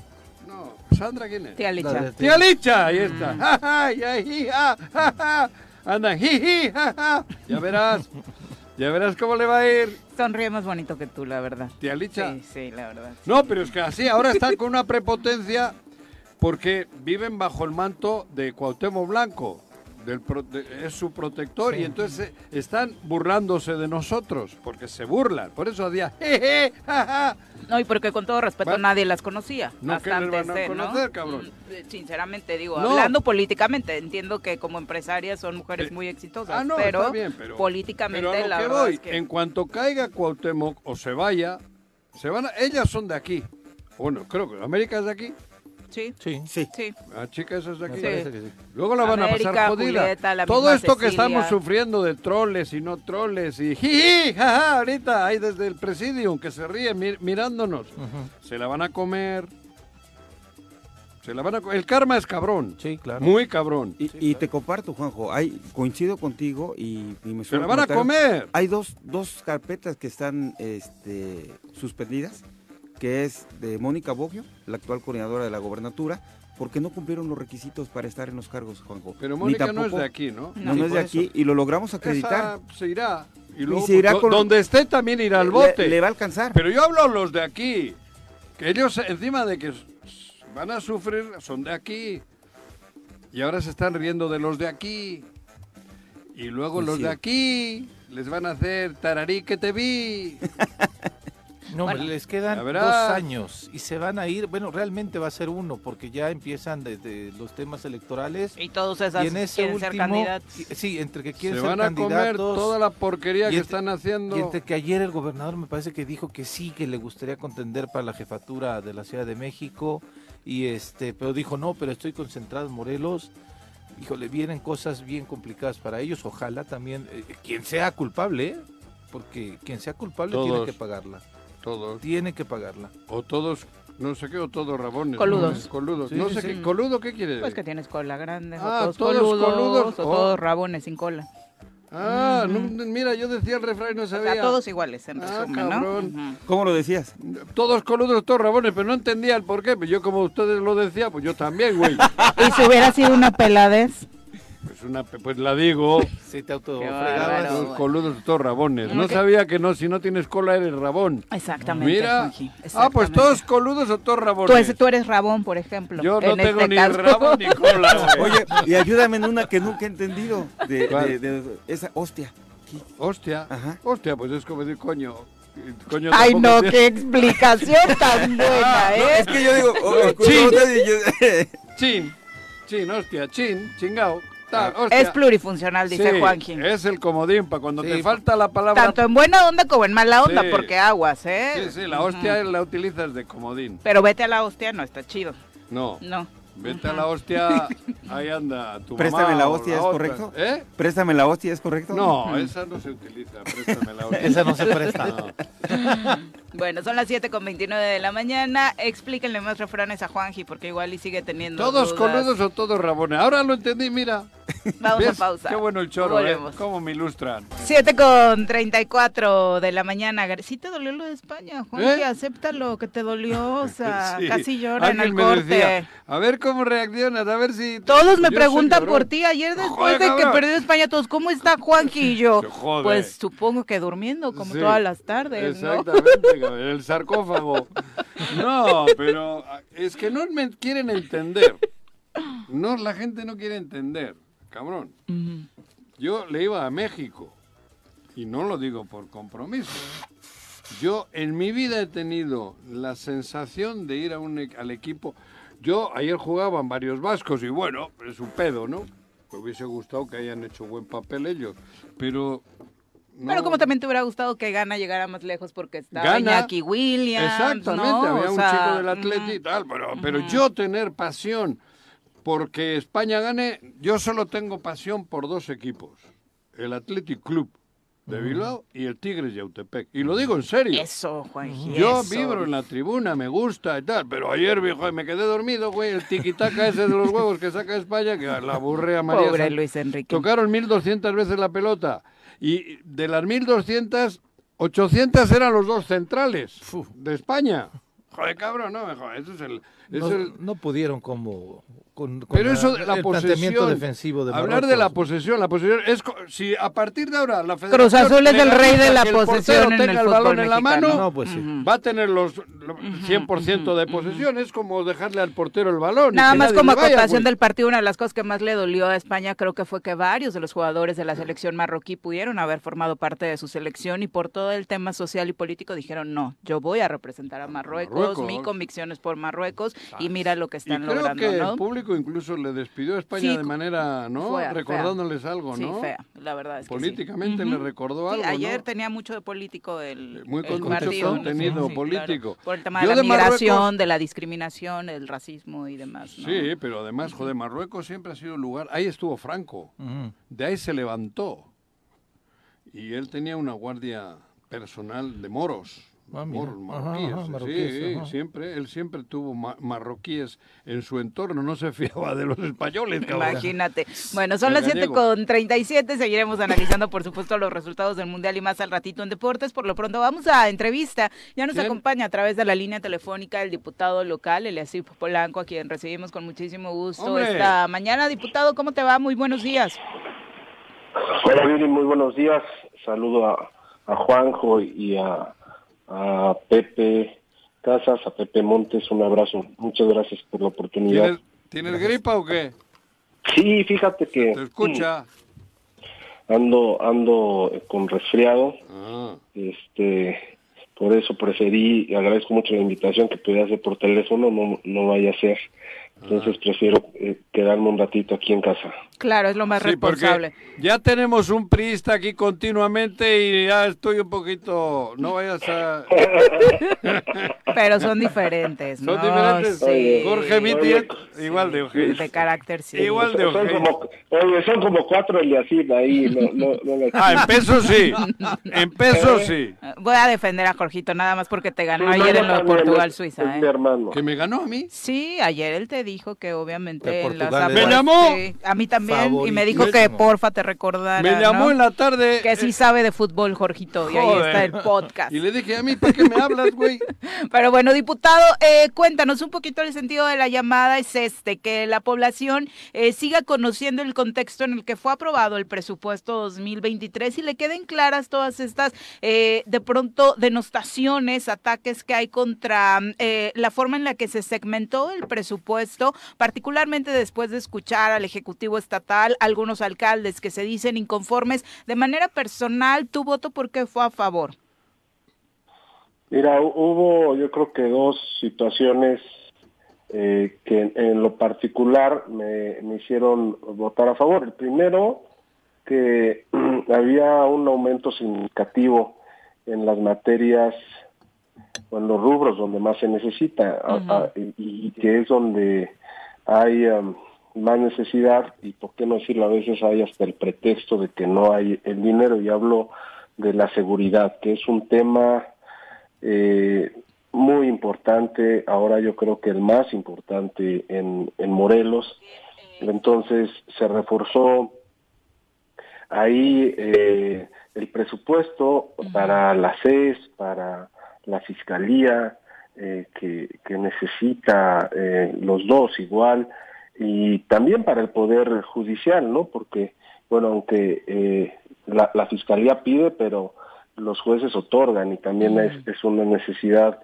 No, Sandra, ¿quién es? Tía Licha. Tía Licha, ahí está. <laughs> Mm. Andan, jiji, ja, ja. Ya verás. <laughs> Ya verás cómo le va a ir. Sonríe más bonito que tú, la verdad. Tía Licha. Sí, sí, la verdad. No, pero es que así, ahora están con una prepotencia porque viven bajo el manto de Cuauhtémoc Blanco. Del es su protector y entonces están burlándose de nosotros porque se burlan. Por eso decía, jeje, jaja. No, y porque con todo respeto nadie las conocía. No, les van a conocer, cabrón? Mm, sinceramente digo, hablando políticamente, entiendo que como empresarias son mujeres eh, muy exitosas, ah, no, pero, bien, pero, políticamente pero la que voy, en cuanto caiga Cuauhtémoc o se vaya, se van ellas son de aquí. Bueno, creo que América es de aquí. Sí. Sí. Sí. La chica esa es de aquí. Sí. Luego la van a pasar jodida. Todo esto que estamos sufriendo de troles y no troles y jiji, jaja, ahorita hay desde el presidium que se ríe mirándonos. Se la van a comer. Se la van a El karma es cabrón. Sí, claro. Muy cabrón. Y, te comparto, Juanjo. Hay, coincido contigo y, me Se la van a comer. Hay dos, dos carpetas que están este, suspendidas que es de Mónica Boggio, la actual coordinadora de la gobernatura, porque no cumplieron los requisitos para estar en los cargos, Juanjo. Pero Mónica no es de aquí, ¿no? No, no, es de aquí y lo logramos acreditar. se irá. Y luego, se irá con... donde esté también irá al bote. Le, va a alcanzar. Pero yo hablo a los de aquí, que ellos encima de que van a sufrir, son de aquí. Y ahora se están riendo de los de aquí. Y luego los de aquí les van a hacer tararí que te vi. <laughs> No, les quedan dos años y se van a ir, bueno, realmente va a ser uno, porque ya empiezan desde los temas electorales. Y todos esos quieren ser candidatos. Sí, entre que quieren se van a comer toda la porquería que están haciendo. Y entre que ayer el gobernador me parece que dijo que sí, que le gustaría contender para la jefatura de la Ciudad de México, y este, pero dijo no, pero estoy concentrado en Morelos. Híjole, vienen cosas bien complicadas para ellos. Ojalá también, eh, quien sea culpable, ¿eh? porque quien sea culpable tiene que pagarla. Todos. Tiene que pagarla. O todos, no sé qué, o todos rabones. Coludos. Coludos. no sé qué, ¿coludo qué quiere decir? Pues que tienes cola grande, ah, o todos, coludos, o todos oh. rabones sin cola. Ah, mira, yo decía el refrán y no sabía. O sea, todos iguales, en ah, resumen, ¿no? ¿Cómo lo decías? Todos coludos, todos rabones, pero no entendía el por qué. Pues yo como ustedes lo decía, pues yo también, güey. <laughs> ¿Y si hubiera sido una peladez? Pues, una, pues la digo. <laughs> Sí, te auto Los coludos todos rabones. No sabía que no, si no tienes cola eres rabón. Exactamente. Mira. Ah, pues todos coludos o todos rabones. Tú, tú eres rabón, por ejemplo. Yo no tengo este ni rabón ni cola. <laughs> Oye, y ayúdame en una que nunca he entendido. De, de, esa hostia. Hostia. Ajá. Hostia, pues es como decir coño. Coño, Ay, no, qué explicación <laughs> tan buena, ¿eh? es que yo digo, oh, chin, chin, chin, hostia, chin, chingao. Ah, es plurifuncional, dice Juanji. Es el comodín para cuando te falta la palabra. Tanto en buena onda como en mala onda, porque aguas, ¿eh? Sí, sí, la hostia la utilizas de comodín. Pero vete a la hostia, no está chido. No. No. Vete a la hostia, <laughs> ahí anda tu Préstame la hostia, ¿es correcto? ¿Eh? Préstame la hostia, ¿es correcto? No, esa no se utiliza, préstame la hostia. esa no se presta. <laughs> <laughs> Bueno, son las 7 con 29 de la mañana. Explíquenle más refranes a Juanji, porque igual y sigue teniendo ¿Todos coludos o todos rabones? Ahora lo entendí, mira. <laughs> Vamos a pausa. Qué bueno el choro, ¿eh? ¿Cómo me ilustran? 7 con 34 de la mañana. Sí te dolió lo de España, Juanji, ¿Eh? acéptalo, que te dolió, <laughs> o sea, casi llora en el corte. a ver cómo reaccionas, a ver si... Todos me preguntan por ti, ayer después de que perdió España, todos, ¿cómo está Juanji y yo? <laughs> Pues supongo que durmiendo, como todas las tardes, Exactamente, el sarcófago. No, pero es que no me quieren entender. No, la gente no quiere entender, cabrón. Yo le iba a México y no lo digo por compromiso. Yo en mi vida he tenido la sensación de ir a un, e, al equipo. Yo ayer jugaban varios vascos y bueno, es un pedo, ¿no? Me hubiese gustado que hayan hecho buen papel ellos. Pero pero como también te hubiera gustado que Gana llegara más lejos porque estaba Iñaki Williams. Exactamente, había un chico del Atleti y tal, pero, pero yo tener pasión porque España gane, yo solo tengo pasión por dos equipos. El Athletic Club de Bilbao y el Tigres de Autepec. Y lo digo en serio. Eso, Juan Yo vibro en la tribuna, me gusta y tal, pero ayer viejo, me quedé dormido, güey, el tiquitaca ese de los huevos que saca España, que la aburre a María. Pobre Luis Enrique. Tocaron 1200 veces la pelota. Y de las 1.200, 800 eran los dos centrales de España. Joder, cabrón, no, joder, eso es el, no, pudieron como con, pero eso la el posesión defensivo de hablar de la posesión la posesión es si a partir de ahora la Federación Cruz Azul es el rey de la posesión en el, el balón en la mano pues va a tener los 100% de posesión es como dejarle al portero el balón nada más como acotación del partido una de las cosas que más le dolió a España creo que fue que varios de los jugadores de la selección marroquí pudieron haber formado parte de su selección y por todo el tema social y político dijeron no yo voy a representar a Marruecos, mi convicción es por Marruecos y mira lo que están creo logrando que el público incluso le despidió a España de manera no recordándoles algo no sí, fea la verdad es que políticamente le recordó algo ayer tenía mucho de político el muy el contenido político. por el tema de la migración de la discriminación el racismo y demás sí pero además joder Marruecos siempre ha sido un lugar ahí estuvo Franco. De ahí se levantó. Y él tenía una guardia personal de moros Ah, marroquíes. sí, siempre, él siempre tuvo marroquíes en su entorno, no se <laughs> fiaba de los españoles. Imagínate. <laughs> Bueno, son las 7 con 37, seguiremos analizando por supuesto los resultados del Mundial y más al ratito en deportes. Por lo pronto vamos a entrevista. Ya nos acompaña a través de la línea telefónica el diputado local, Eliasif Polanco, a quien recibimos con muchísimo gusto esta mañana. Diputado, ¿cómo te va? Muy buenos días. Hola, Viri, muy buenos días. Saludo a, a Juanjo y a a Pepe Casas, a Pepe Montes, un abrazo. Muchas gracias por la oportunidad. ¿Tienes, gripa o qué? Sí, fíjate que... Te escucha. Ando, ando con resfriado. Ah. Este, por eso preferí, agradezco mucho la invitación que pudiera hacer por teléfono, no, no vaya a ser. Entonces prefiero eh, quedarme un ratito aquí en casa. Claro, es lo más responsable. Ya tenemos un priista aquí continuamente y ya estoy un poquito. No vayas a. <laughs> Pero son diferentes. Son diferentes. Jorge Miti, igual de Eugenio. De carácter, sí. Igual de Eugenio. Son como, oye, son como cuatro Eliasib ahí. No, no, ah, en peso sí. <laughs> En peso sí. Voy a defender a Jorgito nada más porque te ganó ayer en lo Portugal-Suiza. ¿eh? ¿Que me ganó a mí? Sí, ayer él te dijo que obviamente en las Me llamó. a mí también y me dijo que porfa te recordara. Me llamó en la tarde. Que sí eh, sabe de fútbol, Jorgito, y ahí está el podcast. Y le dije, a mí, ¿para qué me hablas, güey? <laughs> Pero bueno, diputado, eh, cuéntanos un poquito el sentido de la llamada es este, que la población eh, siga conociendo el contexto en el que fue aprobado el presupuesto 2023 y le queden claras todas estas, de pronto, denostaciones, ataques que hay contra la forma en la que se segmentó el presupuesto, particularmente después de escuchar al Ejecutivo Estatal, algunos alcaldes que se dicen inconformes. De manera personal, ¿tu voto por qué fue a favor? Mira, hubo yo creo que dos situaciones eh, que en, lo particular me, hicieron votar a favor. El primero, que <clears throat> había un aumento significativo en las materias en los rubros donde más se necesita y, que es donde hay más necesidad y por qué no decirlo a veces hay hasta el pretexto de que no hay el dinero y hablo de la seguridad que es un tema eh, muy importante ahora yo creo que el más importante en, en Morelos. Entonces se reforzó ahí eh, el presupuesto para la CES para la fiscalía eh, que, que necesita los dos igual y también para el Poder Judicial, ¿no? Porque, bueno, aunque eh, la, la, Fiscalía pide, pero los jueces otorgan y también es, es, una necesidad,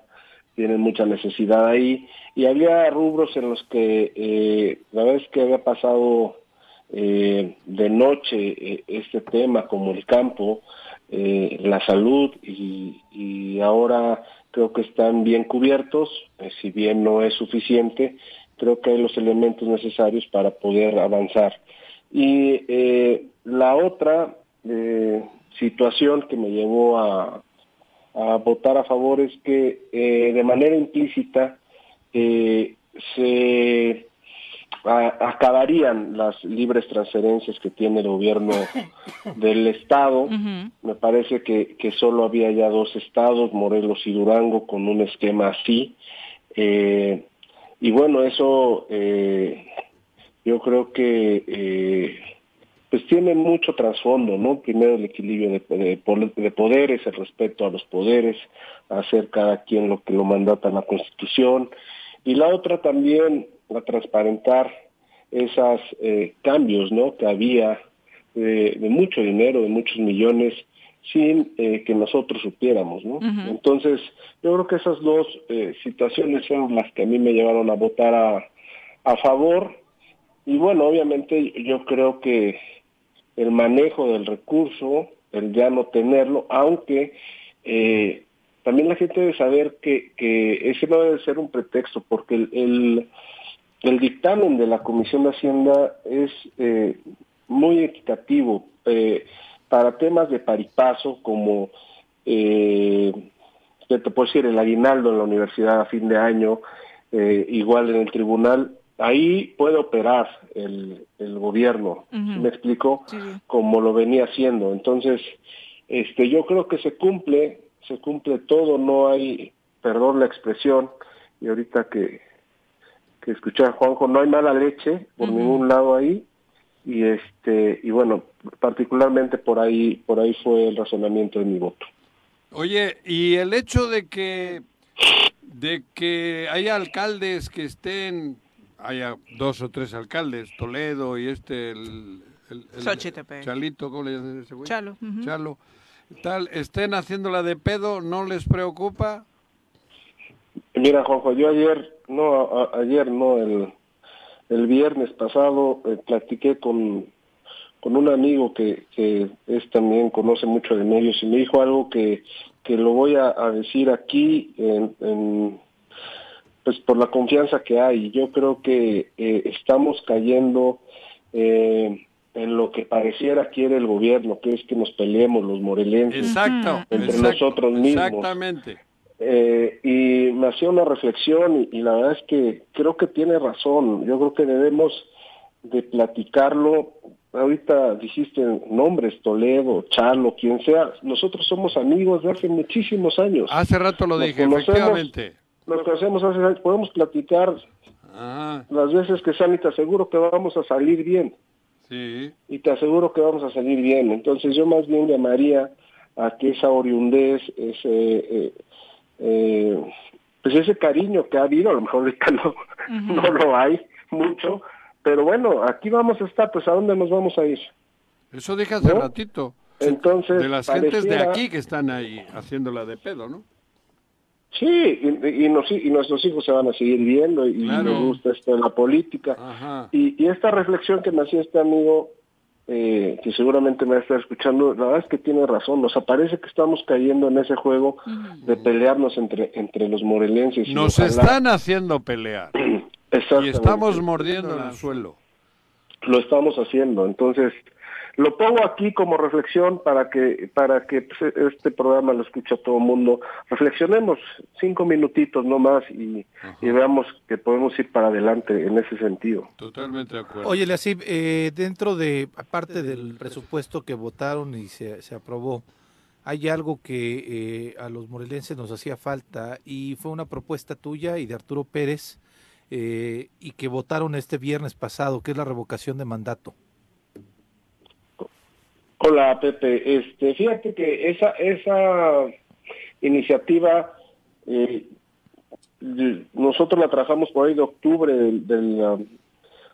tienen mucha necesidad ahí. Y había rubros en los que eh, la vez que había pasado eh, de noche eh, este tema, como el campo, eh, la salud, y, y ahora creo que están bien cubiertos, si bien no es suficiente, creo que hay los elementos necesarios para poder avanzar. Y eh, la otra eh, situación que me llevó a, votar a favor es que eh, de manera implícita se acabarían las libres transferencias que tiene el gobierno <laughs> del estado. Me parece que, que solo había ya dos estados, Morelos y Durango, con un esquema así. Eh, y bueno, eso eh, yo creo que eh, pues tiene mucho trasfondo, ¿no? Primero el equilibrio de, de, poderes, el respeto a los poderes, hacer cada quien lo que lo mandata la Constitución y la otra también a transparentar esos eh, cambios ¿no? que había de, mucho dinero, de muchos millones, sin eh, que nosotros supiéramos. ¿no? Entonces, yo creo que esas dos eh, situaciones son las que a mí me llevaron a votar a, a favor. Y bueno, obviamente yo creo que el manejo del recurso, el ya no tenerlo, aunque eh, también la gente debe saber que, que ese no debe ser un pretexto, porque el, el, dictamen de la Comisión de Hacienda es eh, muy equitativo eh, para temas de paripaso como, eh, te puedo decir, el aguinaldo en la universidad a fin de año, igual en el tribunal, ahí puede operar el, el gobierno, ¿me explico? Como lo venía haciendo. Entonces, este, yo creo que se cumple, se cumple todo, no hay, perdón la expresión, y ahorita que, que escuché a Juanjo, no hay mala leche por ningún lado ahí, y este, y bueno, particularmente por ahí, por ahí fue el razonamiento de mi voto. Oye, y el hecho de que de que haya alcaldes que estén haya dos o tres alcaldes, Toledo y este, el, Chalito, ¿cómo le llaman ese güey? Chalo. Chalo. Tal, estén haciéndola de pedo, ¿no les preocupa? Mira, Juanjo, yo ayer, no, ayer no, el, el viernes pasado eh, platiqué con, con un amigo que, que es también conoce mucho de medios y me dijo algo que, que lo voy a, decir aquí en pues por la confianza que hay. Yo creo que eh, estamos cayendo eh, en lo que pareciera quiere el gobierno, que es que nos peleemos los morelenses exacto, entre nosotros mismos. Exactamente. Eh, y me hacía una reflexión y, la verdad es que creo que tiene razón. Yo creo que debemos de platicarlo. Ahorita dijiste nombres, Toledo, Chalo, quien sea. Nosotros somos amigos de hace muchísimos años. Hace rato lo dije, efectivamente lo que hacemos hace podemos platicar ah. las veces que sean y te aseguro que vamos a salir bien. Sí. Y te aseguro que vamos a salir bien. Entonces yo más bien llamaría a que esa oriundez, ese, eh, eh, pues ese cariño que ha habido, a lo mejor ahorita no, no lo hay mucho, pero bueno, aquí vamos a estar, pues ¿a dónde nos vamos a ir? Eso dije hace ratito. Entonces, de las gentes de aquí que están ahí haciéndola de pedo, ¿no? Sí, y, y, nuestros hijos se van a seguir viendo y nos gusta esto de la política. Y, esta reflexión que me hacía este amigo, eh, que seguramente me va a estar escuchando, la verdad es que tiene razón. Nos aparece que estamos cayendo en ese juego de pelearnos entre, entre los morelenses. Nos están haciendo pelear. <clears throat> y estamos mordiendo el suelo. Lo estamos haciendo. Entonces, lo pongo aquí como reflexión para que para que pues, este programa lo escuche todo el mundo. Reflexionemos cinco minutitos no más y, veamos que podemos ir para adelante en ese sentido. Totalmente de acuerdo. Oye, Leasib, eh, dentro de, aparte del presupuesto que votaron y se, se aprobó, hay algo que eh, a los morelenses nos hacía falta y fue una propuesta tuya y de Arturo Pérez eh, y que votaron este viernes pasado, que es la revocación de mandato. Hola Pepe, este, fíjate que esa esa iniciativa eh, nosotros la trabajamos por ahí de octubre del, um,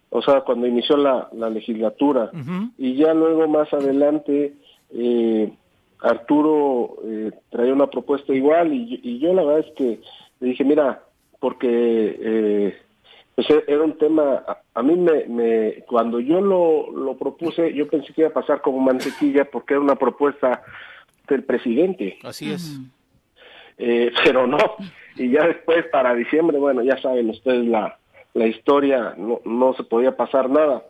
o sea cuando inició la, legislatura. Y ya luego más adelante eh, Arturo eh, traía una propuesta igual y, y, yo la verdad es que le dije mira porque eh, pues e, era un tema, a, mí me, me, cuando yo lo, lo propuse, yo pensé que iba a pasar como mantequilla porque era una propuesta del presidente. Así es. Eh, pero no, y ya después para diciembre, bueno, ya saben ustedes la, la historia, no, no se podía pasar nada.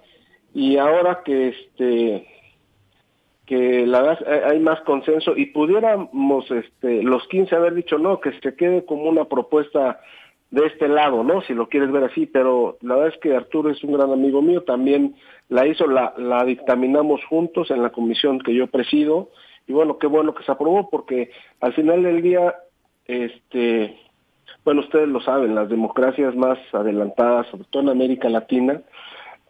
Y ahora que este que la verdad hay más consenso y pudiéramos este los 15 haber dicho no, que se quede como una propuesta de este lado, ¿no? Si lo quieres ver así, pero la verdad es que Arturo es un gran amigo mío, también la hizo, la, la dictaminamos juntos en la comisión que yo presido, y bueno, qué bueno que se aprobó, porque al final del día, este, bueno, ustedes lo saben, las democracias más adelantadas, sobre todo en América Latina,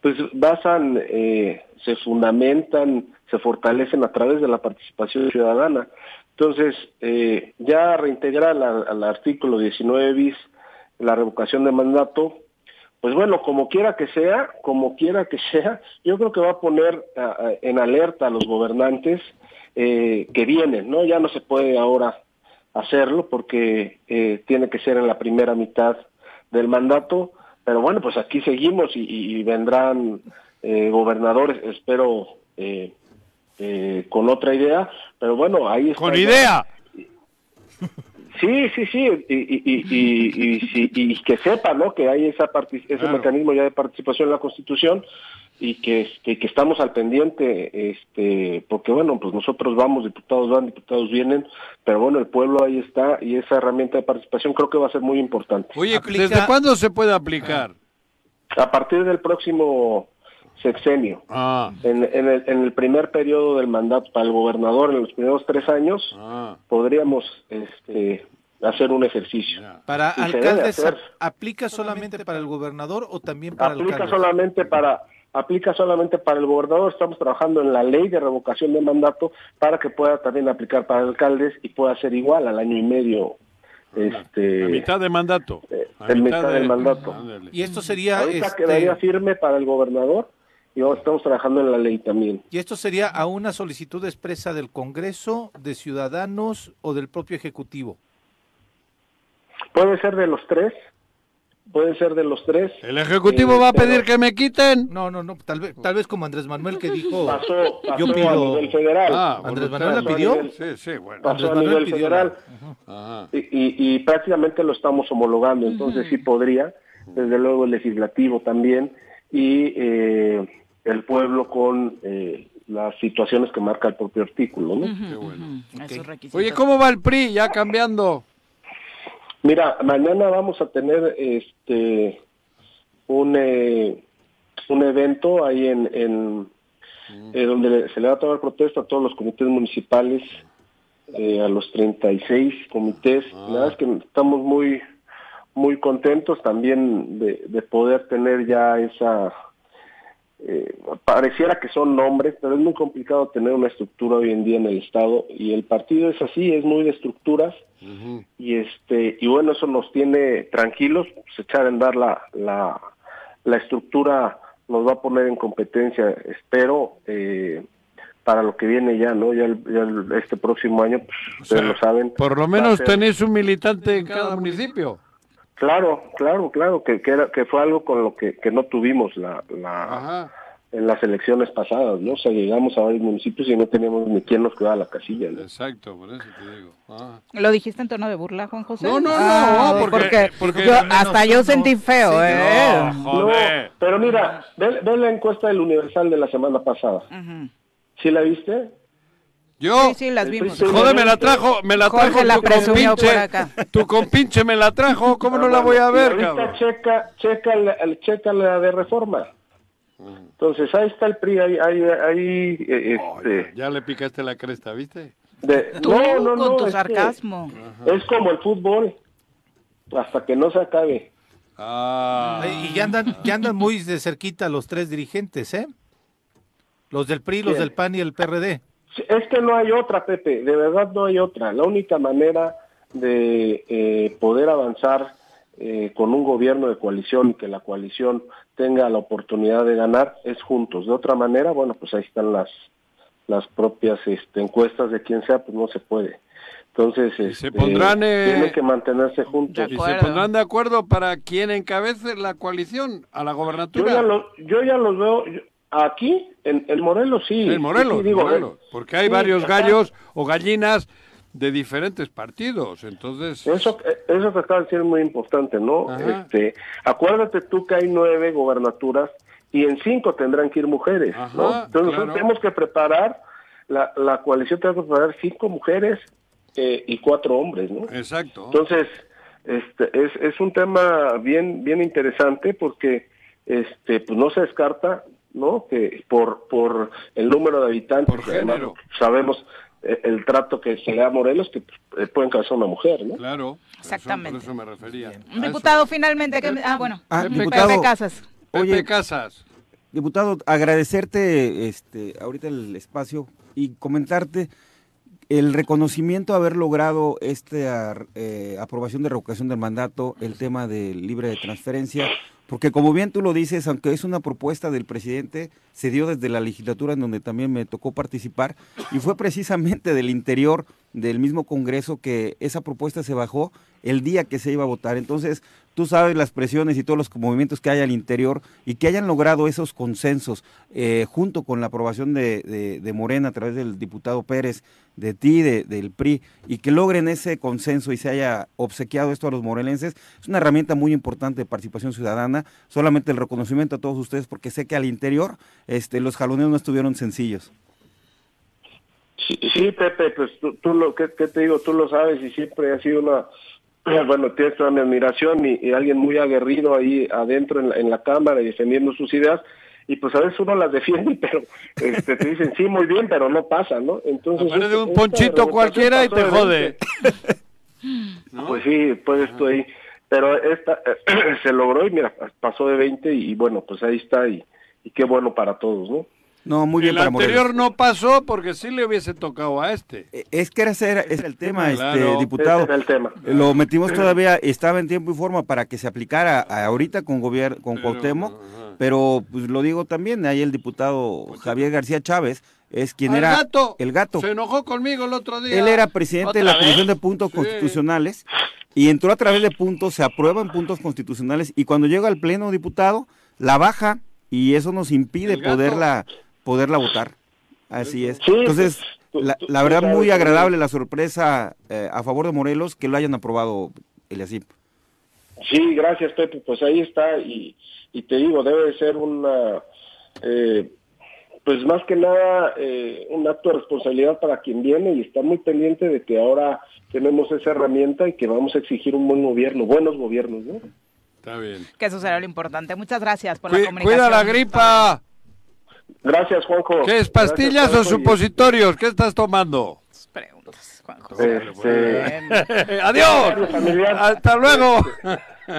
pues basan, eh, se fundamentan, se fortalecen a través de la participación ciudadana. Entonces, eh, ya reintegrar al, al artículo 19 bis, la revocación de mandato, pues bueno, como quiera que sea, como quiera que sea, yo creo que va a poner en alerta a los gobernantes eh, que vienen, ¿no? Ya no se puede ahora hacerlo porque eh, tiene que ser en la primera mitad del mandato, pero bueno, pues aquí seguimos y, vendrán eh, gobernadores, espero con otra idea, pero bueno, ahí está. Con idea. <laughs> Sí, sí, sí, y, y, y, y, que sepa, ¿no? Que hay esa ese mecanismo ya de participación en la Constitución y que, este, que estamos al pendiente, este, porque bueno, pues nosotros vamos, diputados van, diputados vienen, pero bueno, el pueblo ahí está y esa herramienta de participación creo que va a ser muy importante. Oye, ¿desde cuándo se puede aplicar? A partir del próximo sexenio. Ah. En, el, en, el, primer periodo del mandato para el gobernador, en los primeros tres años, ah. podríamos este, hacer un ejercicio. Para alcaldes, ¿aplica solamente para el gobernador o también para aplica solamente para aplica solamente para el gobernador. Estamos trabajando en la ley de revocación de mandato para que pueda también aplicar para alcaldes y pueda ser igual al año y medio. Este, a mitad de mandato. Eh, mitad, del mandato. Y esto sería... Ahorita este... quedaría firme para el gobernador y estamos trabajando en la ley también. ¿Y esto sería a una solicitud expresa del Congreso, de Ciudadanos o del propio Ejecutivo? Puede ser de los tres. Puede ser de los tres. ¿El Ejecutivo va a este, pedir que me quiten? No, no, no. Tal vez, tal vez como Andrés Manuel que dijo. Pasó, yo pido. A nivel federal. Ah, ¿Andrés Manuel la pidió? sí, sí, bueno. Pasó a nivel federal. Y, y, prácticamente lo estamos homologando. Entonces sí podría. Desde luego el legislativo también. Y. Eh, el pueblo con eh, las situaciones que marca el propio artículo. ¿no? Oye, ¿cómo va el PRI ya cambiando? Mira, mañana vamos a tener este un, eh, un evento ahí en, en mm. eh, donde se le va a tomar protesta a todos los comités municipales, a los 36 comités. La verdad es que estamos muy muy contentos también de, de poder tener ya esa eh, pareciera que son nombres, pero es muy complicado tener una estructura hoy en día en el Estado y el partido es así, es muy de estructuras y este y bueno eso nos tiene tranquilos, pues echar en dar la, la, la estructura nos va a poner en competencia, espero eh, para lo que viene ya, ¿no? Ya, este próximo año, pues, ustedes lo saben. Por lo menos tenéis un militante en cada municipio. Claro, claro, claro, que, que, era, que fue algo con lo que, que no tuvimos la, la en las elecciones pasadas, ¿no? O sea, llegamos a varios municipios y no teníamos ni quien nos cuidara la casilla, ¿no? Exacto, por eso te digo. Ah. ¿Lo dijiste en tono de burla, Juan José? No, no, no, ah, porque, porque, hasta yo sentí feo, ¿eh? No, joder. pero mira, ve, la encuesta del Universal de la semana pasada. ¿Sí la viste? Yo, sí, sí, las vimos. Joder, me la trajo, me la trajo tu compinche. Tu compinche me la trajo, ¿cómo no la voy a ver, cabrón? Checa, checa, la, checa la de reforma. Entonces, ahí está el PRI, ahí, ahí, ahí este... ya le picaste la cresta, ¿viste? no, no, no, con tu sarcasmo. es como el fútbol, hasta que no se acabe. Ah. Y ya andan, ya andan muy de cerquita los tres dirigentes, ¿eh? Los del PRI, los del PAN y el PRD. Es que no hay otra, Pepe, de verdad no hay otra. La única manera de eh, poder avanzar eh, con un gobierno de coalición y que la coalición tenga la oportunidad de ganar es juntos. De otra manera, bueno, pues ahí están las las propias este, encuestas de quien sea, pues no se puede. Entonces, se este, pondrán, eh, tienen que mantenerse juntos. ¿Y se pondrán de acuerdo para quien encabece la coalición a la gobernatura? Yo ya, lo, yo ya los veo, Aquí, en, el Morelos, sí. En Morelos, Morelos porque hay varios gallos o gallinas de diferentes partidos, entonces... Eso, eso que estaba diciendo es muy importante, ¿no? Este, acuérdate tú que hay nueve gobernaturas y en cinco tendrán que ir mujeres, ¿no? Entonces nosotros tenemos que preparar, la, la coalición tiene que preparar cinco mujeres eh, y cuatro hombres, ¿no? Exacto. Entonces, este, es, es un tema bien, bien interesante porque este, pues no se descarta ¿no? Que por, por el número de habitantes, sabemos eh, el trato que se le da a Morelos, que eh, pueden casar una mujer, ¿no? Claro, exactamente. Por eso, me refería. Un diputado finalmente que... Ah, bueno, ah, diputado, Casas. Oye, Casas. Diputado, agradecerte este ahorita el espacio y comentarte el reconocimiento haber logrado esta eh, aprobación de revocación del mandato, el tema de libre de transferencia, porque como bien tú lo dices, aunque es una propuesta del presidente, se dio desde la legislatura en donde también me tocó participar y fue precisamente del interior del mismo Congreso que esa propuesta se bajó el día que se iba a votar. Entonces, tú sabes las presiones y todos los movimientos que hay al interior y que hayan logrado esos consensos eh, junto con la aprobación de, de, Morena a través del diputado Pérez, de ti, de, del PRI, y que logren ese consenso y se haya obsequiado esto a los morelenses, es una herramienta muy importante de participación ciudadana, solamente el reconocimiento a todos ustedes, porque sé que al interior este, los jaloneos no estuvieron sencillos. Sí, Pepe, pues tú, lo que te digo, tú lo sabes y siempre ha sido una, <clears throat> bueno, tienes toda mi admiración y, alguien muy aguerrido ahí adentro en la, Cámara y defendiendo sus ideas y pues a veces uno las defiende, <laughs> pero este, te dicen sí, muy bien, pero no pasa, ¿no? Entonces... de un ponchito cualquiera y te jode. <laughs> Pues sí, pues estoy ahí. Pero esta <clears throat> se logró y mira, pasó de 20 y, bueno, pues ahí está y, y qué bueno para todos, ¿no? No, muy bien el anterior no pasó porque sí le hubiese tocado a este. Eh, es que ese era, el tema, este diputado. el tema. Lo metimos todavía, estaba en tiempo y forma para que se aplicara ahorita con gobierno, con Cuauhtémoc, pero pues lo digo también, ahí el diputado Javier García Chávez es quien era el gato. Se enojó conmigo el otro día. Él era presidente de la Comisión de Puntos Constitucionales y entró a través de puntos, se aprueban puntos constitucionales y cuando llega al pleno diputado la baja y eso nos impide poderla poderla votar. Así es. Entonces, la, la verdad, muy agradable la sorpresa eh, a favor de Morelos que lo hayan aprobado, Eliasip. Sí, gracias, Pepe. Pues ahí está. Y, y te digo, debe ser una. Eh, pues más que nada eh, un acto de responsabilidad para quien viene y está muy pendiente de que ahora tenemos esa herramienta y que vamos a exigir un buen gobierno, buenos gobiernos, ¿no? Está bien. Que eso será lo importante. Muchas gracias por la comunicación. Cuida la gripa. Gracias, Juanjo. ¿Qué es, pastillas o supositorios? ¿Qué estás tomando? Preguntas, Juanjo. Este... <laughs> Adiós. Hasta luego.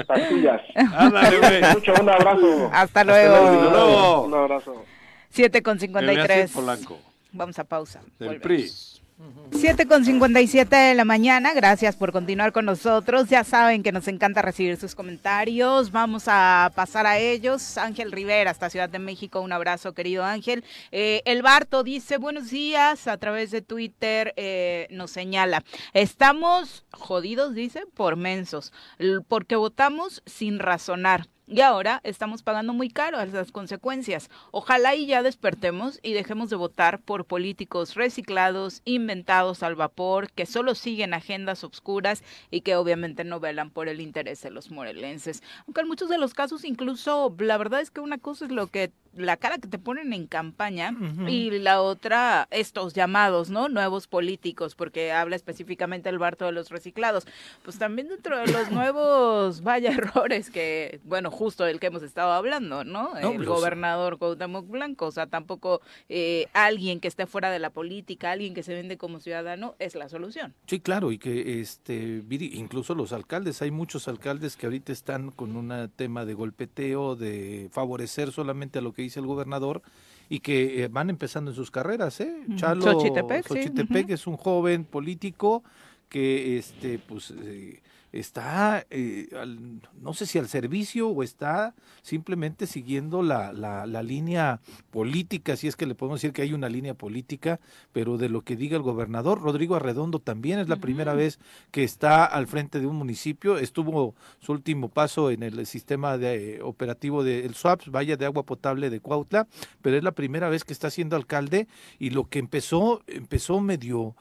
Pastillas. Ándale, Mucho, un abrazo. Hasta luego. Un abrazo. 7 con 53. Vamos a pausa. PRI. 7 con 57 de la mañana, gracias por continuar con nosotros. Ya saben que nos encanta recibir sus comentarios. Vamos a pasar a ellos. Ángel Rivera, hasta Ciudad de México, un abrazo, querido Ángel. Eh, el Barto dice: Buenos días, a través de Twitter eh, nos señala: Estamos jodidos, dice, por mensos, porque votamos sin razonar. Y ahora estamos pagando muy caro las consecuencias. Ojalá y ya despertemos y dejemos de votar por políticos reciclados, inventados al vapor, que solo siguen agendas obscuras y que obviamente no velan por el interés de los morelenses. Aunque en muchos de los casos incluso la verdad es que una cosa es lo que la cara que te ponen en campaña y la otra estos llamados, ¿no? Nuevos políticos, porque habla específicamente el Barto de los reciclados. Pues también dentro de los <coughs> nuevos, vaya errores que, bueno, justo el que hemos estado hablando, ¿no? el pues, gobernador Cuauhtémoc Blanco, o sea, tampoco eh, alguien que esté fuera de la política, alguien que se vende como ciudadano es la solución. Sí, claro, y que este incluso los alcaldes, hay muchos alcaldes que ahorita están con un tema de golpeteo, de favorecer solamente a lo que dice el gobernador y que eh, van empezando en sus carreras, ¿eh? Chalo Xochitepec, es un joven político que este pues eh, está, eh, no sé si al servicio o está simplemente siguiendo la, la, la, línea política, si es que le podemos decir que hay una línea política, pero de lo que diga el gobernador. Rodrigo Arredondo también es la primera vez que está al frente de un municipio, estuvo su último paso en el sistema de, operativo del SWAPS, Valla de Agua Potable de Cuautla, pero es la primera vez que está siendo alcalde y lo que empezó, empezó medio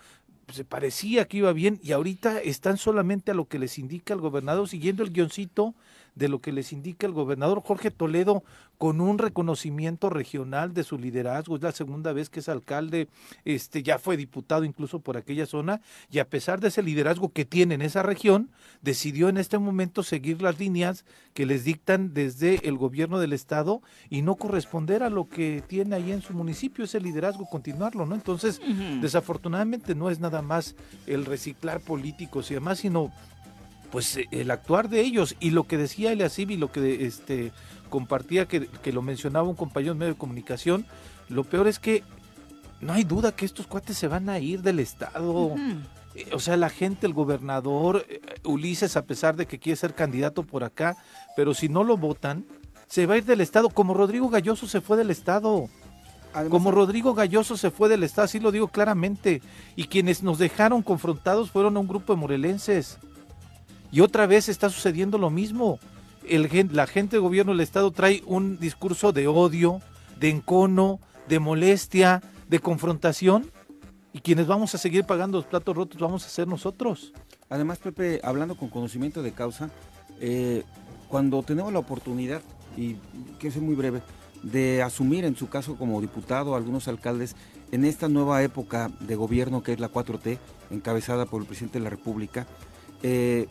se parecía que iba bien y ahorita están solamente a lo que les indica el gobernador, siguiendo el guioncito de lo que les indica el gobernador Jorge Toledo con un reconocimiento regional de su liderazgo. Es la segunda vez que es alcalde, este ya fue diputado incluso por aquella zona y a pesar de ese liderazgo que tiene en esa región, decidió en este momento seguir las líneas que les dictan desde el gobierno del estado y no corresponder a lo que tiene ahí en su municipio, ese liderazgo continuarlo, ¿no? Entonces, desafortunadamente no es nada más el reciclar políticos y demás, sino pues eh, el actuar de ellos y lo que decía Eliasib y lo que este compartía que, lo mencionaba un compañero en medio de comunicación, lo peor es que no hay duda que estos cuates se van a ir del Estado. Eh, o sea, la gente, el gobernador, eh, Ulises, a pesar de que quiere ser candidato por acá, pero si no lo votan, se va a ir del Estado, como Rodrigo Galloso se fue del Estado. como Rodrigo Galloso se fue del Estado, así lo digo claramente. Y quienes nos dejaron confrontados fueron a un grupo de morelenses. Y otra vez está sucediendo lo mismo. El, la gente de gobierno del Estado trae un discurso de odio, de encono, de molestia, de confrontación. Y quienes vamos a seguir pagando los platos rotos vamos a ser nosotros. Además, Pepe, hablando con conocimiento de causa, eh, cuando tenemos la oportunidad, y quiero ser muy breve, de asumir en su caso como diputado algunos alcaldes en esta nueva época de gobierno que es la 4T, encabezada por el presidente de la República, eh,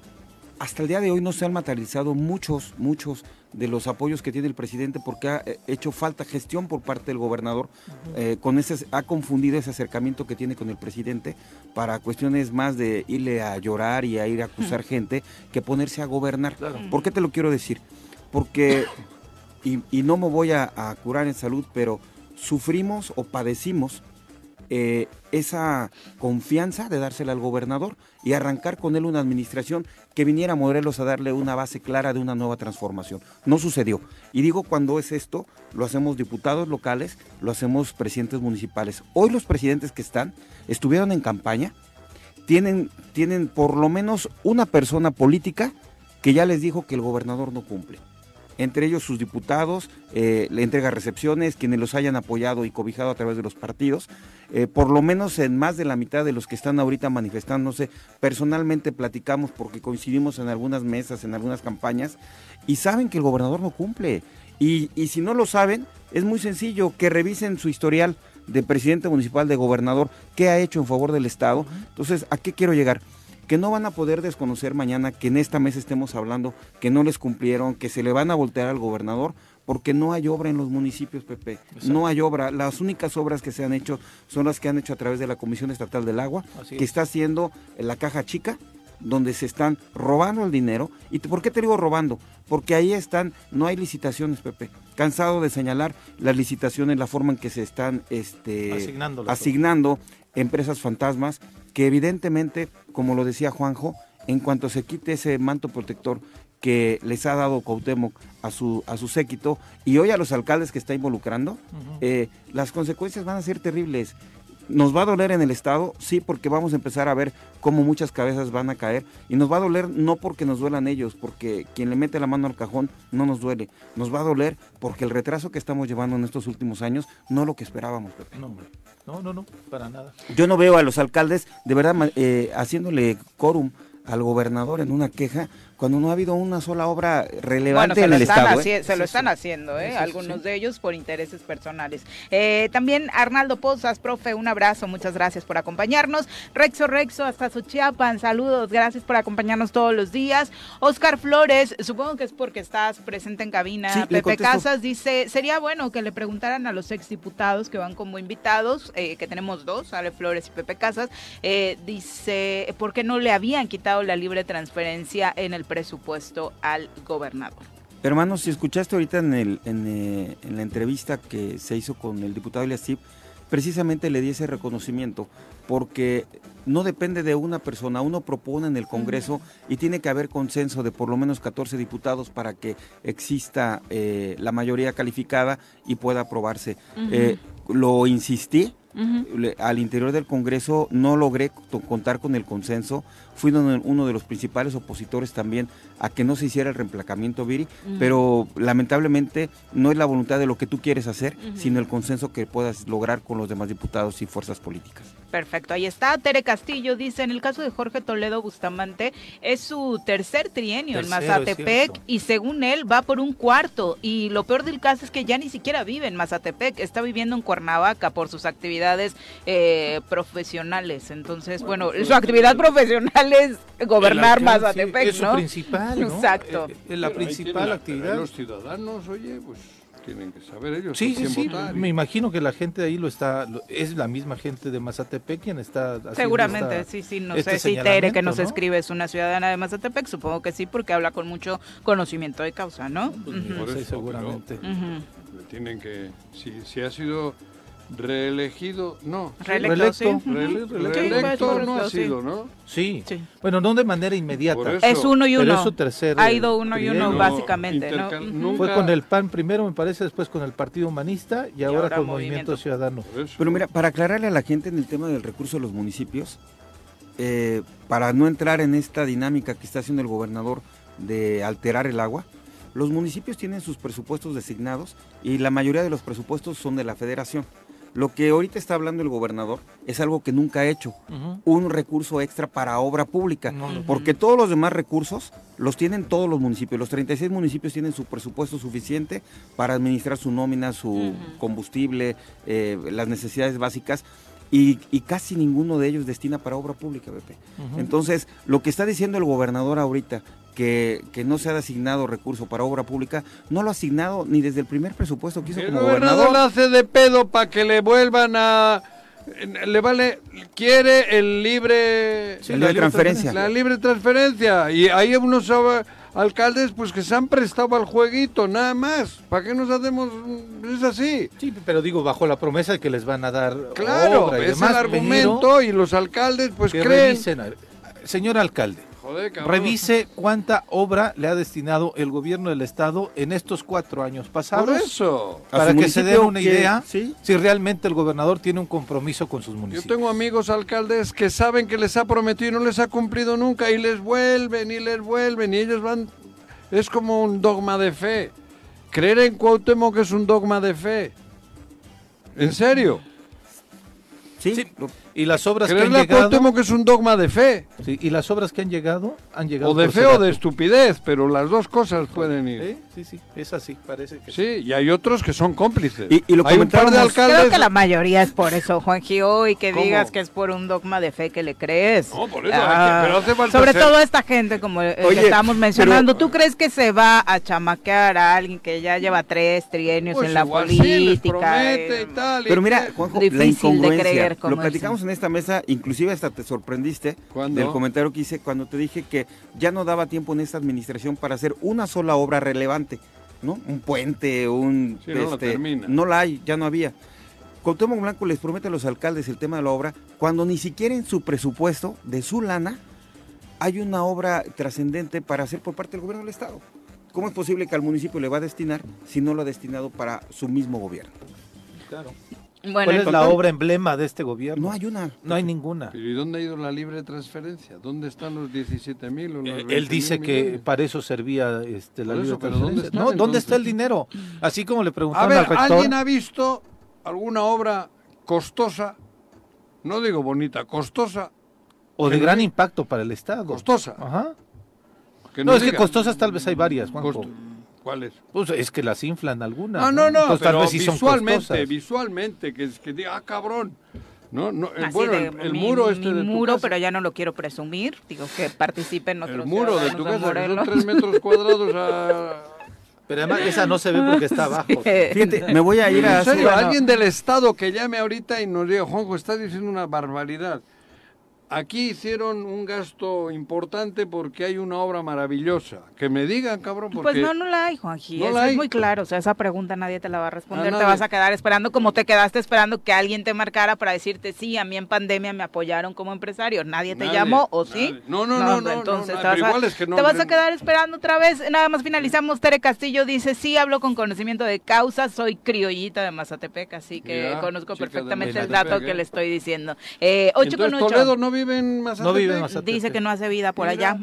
hasta el día de hoy no se han materializado muchos, muchos de los apoyos que tiene el presidente porque ha eh, hecho falta gestión por parte del gobernador, eh, con ese, ha confundido ese acercamiento que tiene con el presidente para cuestiones más de irle a llorar y a ir a acusar gente que ponerse a gobernar. ¿Por qué te lo quiero decir? Porque, y, no me voy a, a curar en salud, pero sufrimos o padecimos eh, esa confianza de dársela al gobernador y arrancar con él una administración que viniera a Morelos a darle una base clara de una nueva transformación. No sucedió. Y digo cuando es esto, lo hacemos diputados locales, lo hacemos presidentes municipales. Hoy los presidentes que están estuvieron en campaña, tienen, tienen por lo menos una persona política que ya les dijo que el gobernador no cumple entre ellos sus diputados, eh, le entrega recepciones, quienes los hayan apoyado y cobijado a través de los partidos. Eh, por lo menos en más de la mitad de los que están ahorita manifestándose, personalmente platicamos porque coincidimos en algunas mesas, en algunas campañas, y saben que el gobernador no cumple. Y, y si no lo saben, es muy sencillo, que revisen su historial de presidente municipal, de gobernador, qué ha hecho en favor del Estado. Entonces, ¿a qué quiero llegar? Que no van a poder desconocer mañana que en esta mesa estemos hablando que no les cumplieron, que se le van a voltear al gobernador, porque no hay obra en los municipios, Pepe. No hay obra. Las únicas obras que se han hecho son las que han hecho a través de la Comisión Estatal del Agua, que está haciendo la caja chica, donde se están robando el dinero. ¿Y por qué te digo robando? Porque ahí están, no hay licitaciones, Pepe. Cansado de señalar las licitaciones, la forma en que se están este, asignando empresas fantasmas que evidentemente, como lo decía Juanjo, en cuanto se quite ese manto protector que les ha dado Cuauhtémoc a su, a su séquito y hoy a los alcaldes que está involucrando, eh, las consecuencias van a ser terribles. Nos va a doler en el Estado, sí, porque vamos a empezar a ver cómo muchas cabezas van a caer. Y nos va a doler no porque nos duelan ellos, porque quien le mete la mano al cajón no nos duele. Nos va a doler porque el retraso que estamos llevando en estos últimos años no lo que esperábamos, Pepe. No, no, no, no para nada. Yo no veo a los alcaldes de verdad eh, haciéndole quórum al gobernador en una queja cuando no ha habido una sola obra relevante en el Estado. ¿eh? Se lo están haciendo, ¿eh? algunos de ellos por intereses personales. Eh, también Arnaldo Pozas, profe, un abrazo, muchas gracias por acompañarnos. Rexo Rexo hasta Suchiapan, saludos, gracias por acompañarnos todos los días. Oscar Flores, supongo que es porque estás presente en cabina. Pepe Casas dice, sería bueno que le preguntaran a los exdiputados que van como invitados, que tenemos dos, Ale Flores y Pepe Casas, dice, ¿por qué no le habían quitado la libre transferencia en el presupuesto al gobernador. Hermano, si escuchaste ahorita en, el, eh, en, la entrevista que se hizo con el diputado Elias precisamente le di ese reconocimiento, porque no depende de una persona, uno propone en el Congreso y tiene que haber consenso de por lo menos 14 diputados para que exista eh, la mayoría calificada y pueda aprobarse. Eh, lo insistí, al interior del Congreso no logré contar con el consenso. Fui uno de los principales opositores también a que no se hiciera el reemplacamiento Viri, pero lamentablemente no es la voluntad de lo que tú quieres hacer, sino el consenso que puedas lograr con los demás diputados y fuerzas políticas. Perfecto, ahí está. Tere Castillo dice, en el caso de Jorge Toledo Bustamante, es su tercer trienio en Mazatepec y según él va por un cuarto. Y lo peor del caso es que ya ni siquiera vive en Mazatepec, está viviendo en Cuernavaca por sus actividades eh, profesionales. Entonces, bueno, su actividad profesional es gobernar Mazatepec, es su principal, ¿no? Exacto. Eh, eh, la principal actividad. Los ciudadanos, oye, pues tienen que saber ellos. Sí, sí, sí. Me imagino que la gente de ahí lo está, es la misma gente de Mazatepec quien está haciendo Seguramente, sí, sí. No este sé si Tere que nos escribe es una ciudadana de Mazatepec, supongo que sí, porque habla con mucho conocimiento de causa, ¿no? Pues, sí, seguramente. tienen que, si, si ha sido Reelegido, no. Reelecto, Reelecto, no ha sido, ¿no? Sí. Bueno, no de manera inmediata. Es uno y uno. su tercer. Ha ido uno y uno, básicamente. Fue con el PAN primero, me parece, después con el Partido Humanista y, ahora, con Movimiento, Ciudadano. Pero mira, para aclararle a la gente en el tema del recurso de los municipios, eh, para no entrar en esta dinámica que está haciendo el gobernador de alterar el agua, los municipios tienen sus presupuestos designados y la mayoría de los presupuestos son de la federación. Lo que ahorita está hablando el gobernador es algo que nunca ha hecho, un recurso extra para obra pública, porque todos los demás recursos los tienen todos los municipios. Los 36 municipios tienen su presupuesto suficiente para administrar su nómina, su combustible, eh, las necesidades básicas. Y, casi ninguno de ellos destina para obra pública, Pepe. Entonces, lo que está diciendo el gobernador ahorita, que, no se ha asignado recurso para obra pública, no lo ha asignado ni desde el primer presupuesto que hizo como gobernador. El hace de pedo para que le vuelvan a le vale quiere el libre la transferencia. La libre transferencia. Y hay unos alcaldes pues que se han prestado al jueguito nada más. Para qué nos hacemos es así sí pero digo bajo la promesa de que les van a dar claro es el argumento y los alcaldes pues creen. señor alcalde Revise cuánta obra le ha destinado el gobierno del estado en estos cuatro años pasados. Por eso. Para que se dé una idea si realmente el gobernador tiene un compromiso con sus municipios. Yo tengo amigos alcaldes que saben que les ha prometido y no les ha cumplido nunca y les vuelven y les vuelven y ellos van... Es como un dogma de fe. Creer en Cuauhtémoc es un dogma de fe. ¿En serio? Sí, y las obras que han llegado... que es un dogma de fe. Sí, y las obras que han llegado, han llegado... O de fe o de estupidez, pero las dos cosas pueden ir. Sí, sí, es así, parece que sí. y hay otros que son cómplices. Y, lo hay un par de alcaldes... Creo que la mayoría es por eso, Juan Gio, y que digas que es por un dogma de fe que le crees. No, por eso, ah, pero hace falta Sobre todo esta gente, como que estamos mencionando, ¿tú crees que se va a chamaquear a alguien que ya lleva tres trienios pues en la política? y tal, pero mira, Juanjo, difícil de creer. Como lo platicamos en esta mesa, inclusive hasta te sorprendiste del comentario que hice cuando te dije que ya no daba tiempo en esta administración para hacer una sola obra relevante, ¿no? Un puente, un... este, no, la hay, ya no había. Cuauhtémoc Blanco les promete a los alcaldes el tema de la obra cuando ni siquiera en su presupuesto, de su lana, hay una obra trascendente para hacer por parte del gobierno del Estado. ¿Cómo es posible que al municipio le va a destinar si no lo ha destinado para su mismo gobierno? Claro. ¿Cuál es la obra emblema de este gobierno? No hay una. No hay ninguna. ¿Y dónde ha ido la libre transferencia? ¿Dónde están los 17 mil? Eh, él dice que para eso servía este, la libre transferencia. ¿Dónde, no, ¿dónde está el dinero? Así como le preguntaron al rector. ¿Alguien ha visto alguna obra costosa? No digo bonita, costosa. O de gran impacto para el Estado. Costosa. Ajá. no, es que costosas tal vez hay varias, Juanjo. ¿Cuáles? Pues es que las inflan algunas. No, no, no, pero visualmente, visualmente, que, que diga, ah, cabrón. No, no, bueno, el, muro este de muro, pero ya no lo quiero presumir. Digo que participe en otros El muro de tu casa, que son tres metros cuadrados a... <laughs> Pero además esa no se ve porque está abajo. <laughs> Fíjate, me voy a ir a... ¿En serio? Alguien del Estado que llame ahorita y nos diga, Juanjo, estás diciendo una barbaridad. Aquí hicieron un gasto importante porque hay una obra maravillosa. Que me digan, cabrón, porque... Pues no, no la hay, Juanji. No es muy claro. O sea, esa pregunta nadie te la va a responder. te vas a quedar esperando como te quedaste esperando que alguien te marcara para decirte, sí, a mí en pandemia me apoyaron como empresario. ¿Nadie te llamó o sí? No, no, no, no. Entonces te, vas a, te vas a quedar esperando otra vez. Nada más finalizamos. Tere Castillo dice, sí, hablo con conocimiento de causa. Soy criollita de Mazatepec, así que conozco perfectamente el dato que le estoy diciendo. Eh, 8 con 8. Toledo no vive en Mazatepec. No vive en Mazatepec. Dice que no hace vida por allá.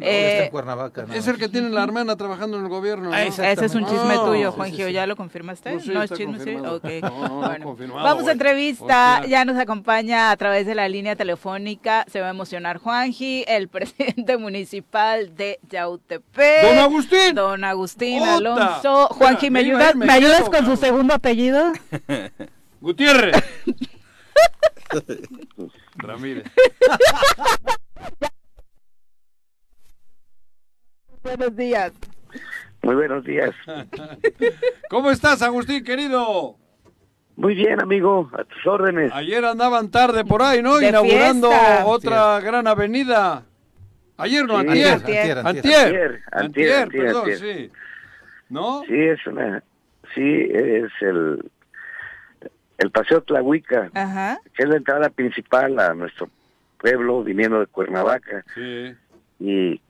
eh, Cuernavaca. Es el que tiene la hermana trabajando en el gobierno. ¿no? Ese es un chisme tuyo, Juanjo. ¿Ya lo confirmaste? No, no es chisme, sí. Okay. bueno. Vamos a entrevista. Ya nos acompaña a través de la línea telefónica. Se va a emocionar Juanji, el <laughs> presidente municipal de Yautepec. Don Agustín. Don Agustín Alonso. Juanji, ¿me ayudas, ¿me ayudas con su segundo apellido? <laughs> <laughs> Gutiérrez. Ramírez. Buenos días. Muy buenos días. <laughs> ¿Cómo estás, Agustín, querido? Muy bien, amigo, a tus órdenes. Ayer andaban tarde por ahí, ¿no? Inaugurando otra gran avenida. Ayer no, antier. Antier, antier. Antier, perdón, sí. ¿No? Sí, es una... Sí, es el el Paseo Tlahuica, que es la entrada principal a nuestro pueblo viniendo de Cuernavaca. Y,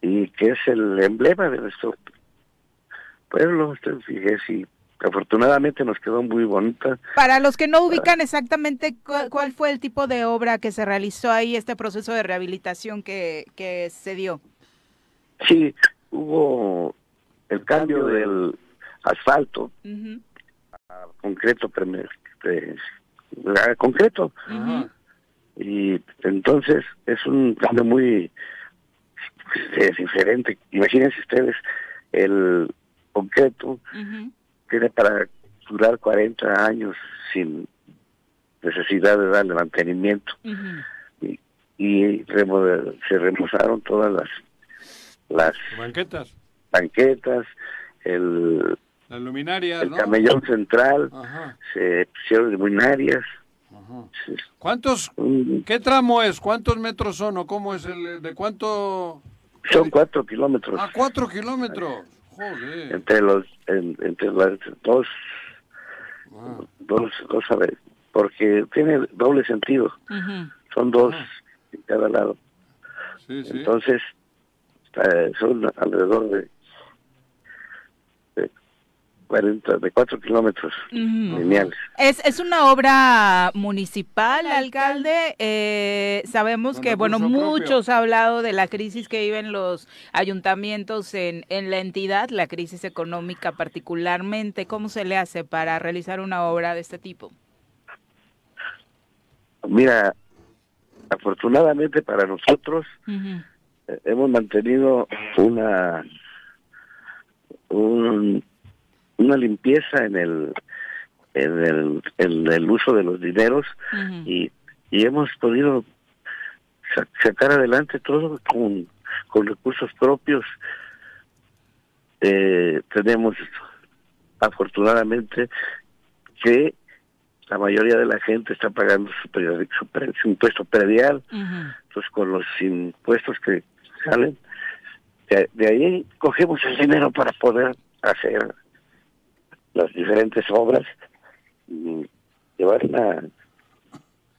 y que es el emblema de nuestro pueblo. Entonces, y afortunadamente nos quedó muy bonita. Para los que no ubican exactamente cuál, fue el tipo de obra que se realizó ahí, este proceso de rehabilitación que, que se dio. Sí, hubo el cambio del asfalto a concreto, a concreto. Y entonces es un cambio muy diferente. Imagínense ustedes, el concreto tiene para durar 40 años sin necesidad de darle mantenimiento. Y, y se remozaron todas las las banquetas banquetas el las luminarias el camellón central se pusieron luminarias ¿Cuántos? ¿Qué tramo es? ¿Cuántos metros son o cómo es el de cuánto? Son cuatro kilómetros. Ah, cuatro kilómetros. Joder. Entre los, entre las dos, ah. dos, dos, a ver, porque tiene doble sentido. Son dos en cada lado. Sí, sí. Entonces, son alrededor de 40, de 4 kilómetros lineales. ¿Es, ¿Es una obra municipal, alcalde? Eh, sabemos que, bueno, muchos han hablado de la crisis que viven los ayuntamientos en, en la entidad, la crisis económica particularmente. ¿Cómo se le hace para realizar una obra de este tipo? Mira, afortunadamente para nosotros eh, hemos mantenido una un una limpieza en el en el, en el uso de los dineros y, y hemos podido sacar adelante todo con, con recursos propios. Eh, tenemos afortunadamente que la mayoría de la gente está pagando su, impuesto predial, entonces con los impuestos que salen, de ahí cogemos el dinero para poder hacer las diferentes obras y llevar una,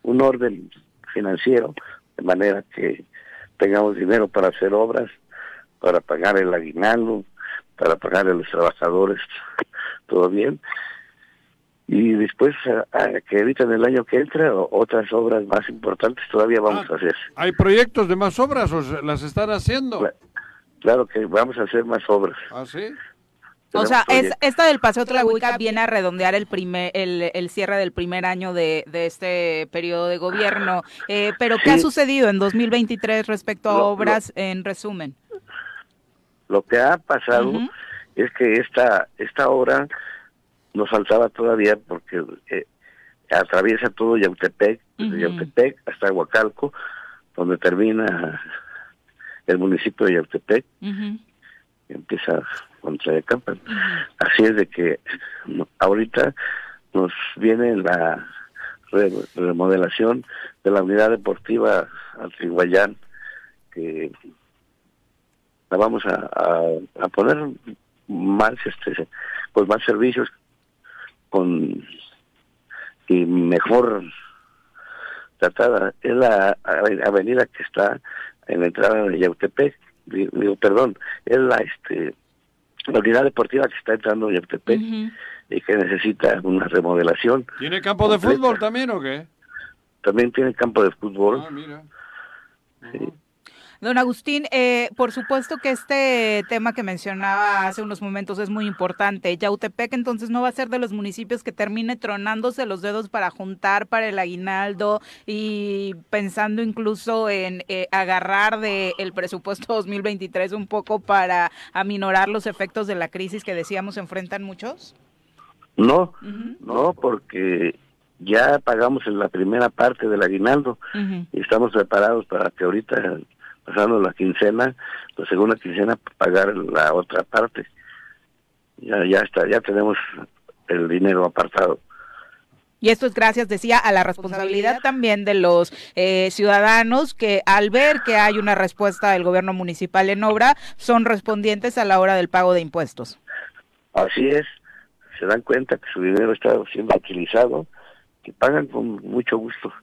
un orden financiero de manera que tengamos dinero para hacer obras, para pagar el aguinaldo, para pagar a los trabajadores, todo bien. Y después, a, que en el año que entra, otras obras más importantes todavía vamos ah, a hacer. ¿Hay proyectos de más obras o las están haciendo? Claro que vamos a hacer más obras. ¿Ah, sí? O sea, es, esta del Paseo Tlahuica viene a redondear el primer el, el cierre del primer año de, de este periodo de gobierno. Eh, pero, ¿qué ha sucedido en 2023 respecto a obras en resumen? Lo que ha pasado es que esta, esta obra nos faltaba todavía porque eh, atraviesa todo Yautepec, desde Yautepec hasta Huacalco, donde termina el municipio de Yautepec. Empieza contra Campan. Así es de que ahorita nos viene la remodelación de la unidad deportiva Antiguayán, que la vamos a, a, poner más este pues más servicios con y mejor tratada es la avenida que está en la entrada de Yautepec digo perdón es la este la unidad deportiva que está entrando en el y que necesita una remodelación. ¿Tiene campo de fútbol también o qué? También tiene campo de fútbol. Ah, mira. Don Agustín, eh, por supuesto que este tema que mencionaba hace unos momentos es muy importante. Yautepec entonces no va a ser de los municipios que termine tronándose los dedos para juntar para el aguinaldo y pensando incluso en eh, agarrar del el presupuesto 2023 un poco para aminorar los efectos de la crisis que decíamos enfrentan muchos. No, no, porque ya pagamos en la primera parte del aguinaldo y estamos preparados para que ahorita pasando la quincena, la segunda quincena, pagar la otra parte. Ya, ya está, ya tenemos el dinero apartado. Y esto es gracias, decía, a la responsabilidad también de los eh, ciudadanos que al ver que hay una respuesta del gobierno municipal en obra, son respondientes a la hora del pago de impuestos. Así es, se dan cuenta que su dinero está siendo utilizado, que pagan con mucho gusto,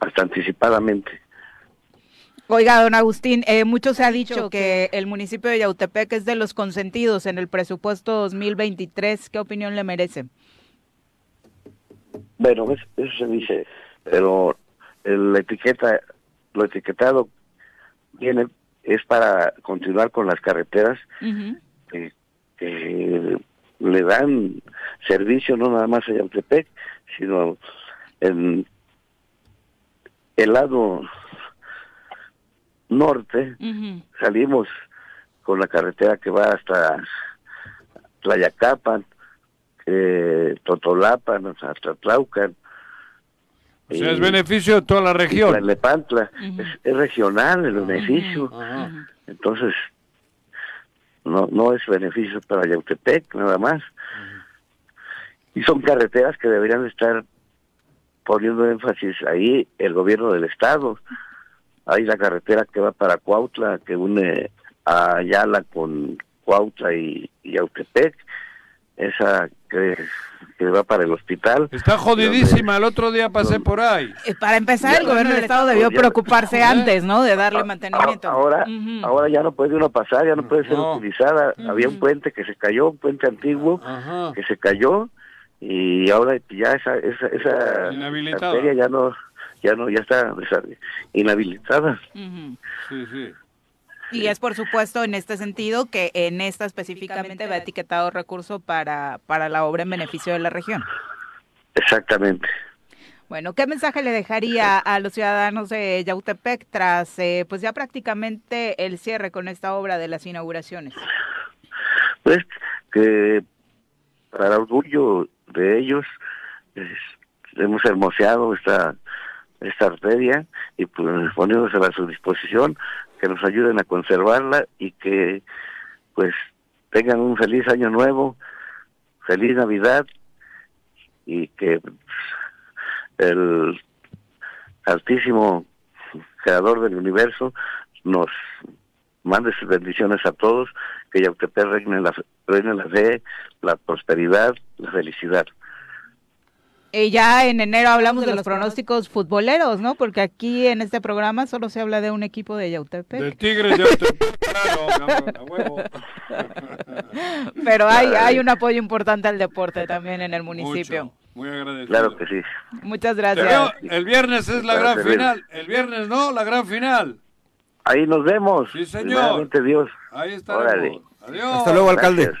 hasta anticipadamente. Oiga, don Agustín, eh, mucho se ha dicho que el municipio de Yautepec es de los consentidos en el presupuesto 2023. ¿Qué opinión le merece? Bueno, eso se dice, pero la etiqueta, lo etiquetado viene es para continuar con las carreteras que, le dan servicio no nada más a Yautepec, sino en el lado norte, salimos con la carretera que va hasta Tlayacapan, eh, Totolapan, hasta Tlaucan. O sea, es beneficio de toda la región. Lepantla, es, regional el beneficio. Entonces, no, no es beneficio para Yautepec, nada más. Y son carreteras que deberían estar poniendo énfasis ahí el gobierno del estado. Hay la carretera que va para Cuautla, que une a Ayala con Cuautla y, y Yautepec. Esa que, va para el hospital. Está jodidísima, el otro día pasé por ahí. Eh, para empezar, el gobierno del Estado debió preocuparse antes, ¿no? De darle mantenimiento. Ahora, ahora ya no puede uno pasar, ya no puede ser utilizada. Había un puente que se cayó, un puente antiguo que se cayó y ahora ya esa esa, esa ya no ya no ya está inhabilitada. Sí, sí. Y es por supuesto en este sentido que en esta específicamente va etiquetado recurso para, para la obra en beneficio de la región. Exactamente. Bueno, ¿qué mensaje le dejaría a los ciudadanos de Yautepec tras eh, pues ya prácticamente el cierre con esta obra de las inauguraciones? Pues que para orgullo de ellos hemos hermoseado esta esta arteria y pues poniéndosela a su disposición que nos ayuden a conservarla y que pues tengan un feliz año nuevo, feliz Navidad y que el altísimo creador del universo nos mande sus bendiciones a todos, que Yautepec reine la, reine la fe, la prosperidad, la felicidad. Y ya en enero hablamos de, los pronósticos futboleros, ¿no? Porque aquí en este programa solo se habla de un equipo de Yautepec. Del Tigres de Yautepec, claro, a huevo. <laughs> Pero hay, hay un apoyo importante al deporte también en el municipio. muy agradecido. Claro que sí. Muchas gracias. el viernes es la gran final. El viernes, ¿no? La gran final. Ahí nos vemos. Sí, señor. Dios. Ahí estaremos. Hasta luego, alcalde.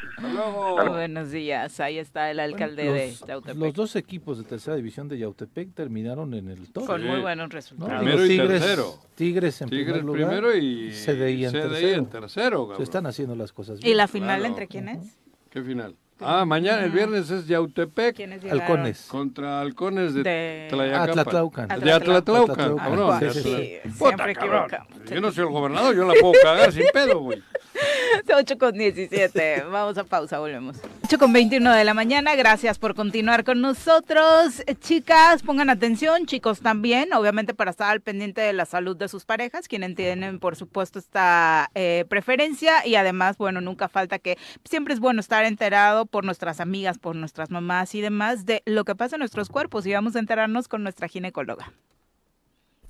Buenos días. Ahí está el alcalde de Yautepec. Los dos equipos de tercera división de Yautepec terminaron en el top. Con muy buenos resultados. Primero y Tigres, tercero. Tigres en primer lugar. primero y CDI en tercero. En tercero Se están haciendo las cosas bien. ¿Y la final entre quiénes? ¿Qué final? Ah, mañana, el viernes es Yautepec. Halcones. Contra Halcones de, de... Atlatlaucan. De Atlatlaucan, cabrón. Siempre equivocamos. Yo no soy el gobernador, yo la puedo cagar sin pedo, güey. <laughs> 8 con 17. Vamos a pausa, volvemos. 8 con 21 de la mañana. Gracias por continuar con nosotros. Chicas, pongan atención, chicos también, obviamente para estar al pendiente de la salud de sus parejas, quienes tienen, por supuesto, esta eh, preferencia. Y además, bueno, nunca falta que siempre es bueno estar enterado por nuestras amigas, por nuestras mamás y demás de lo que pasa en nuestros cuerpos. Y vamos a enterarnos con nuestra ginecóloga.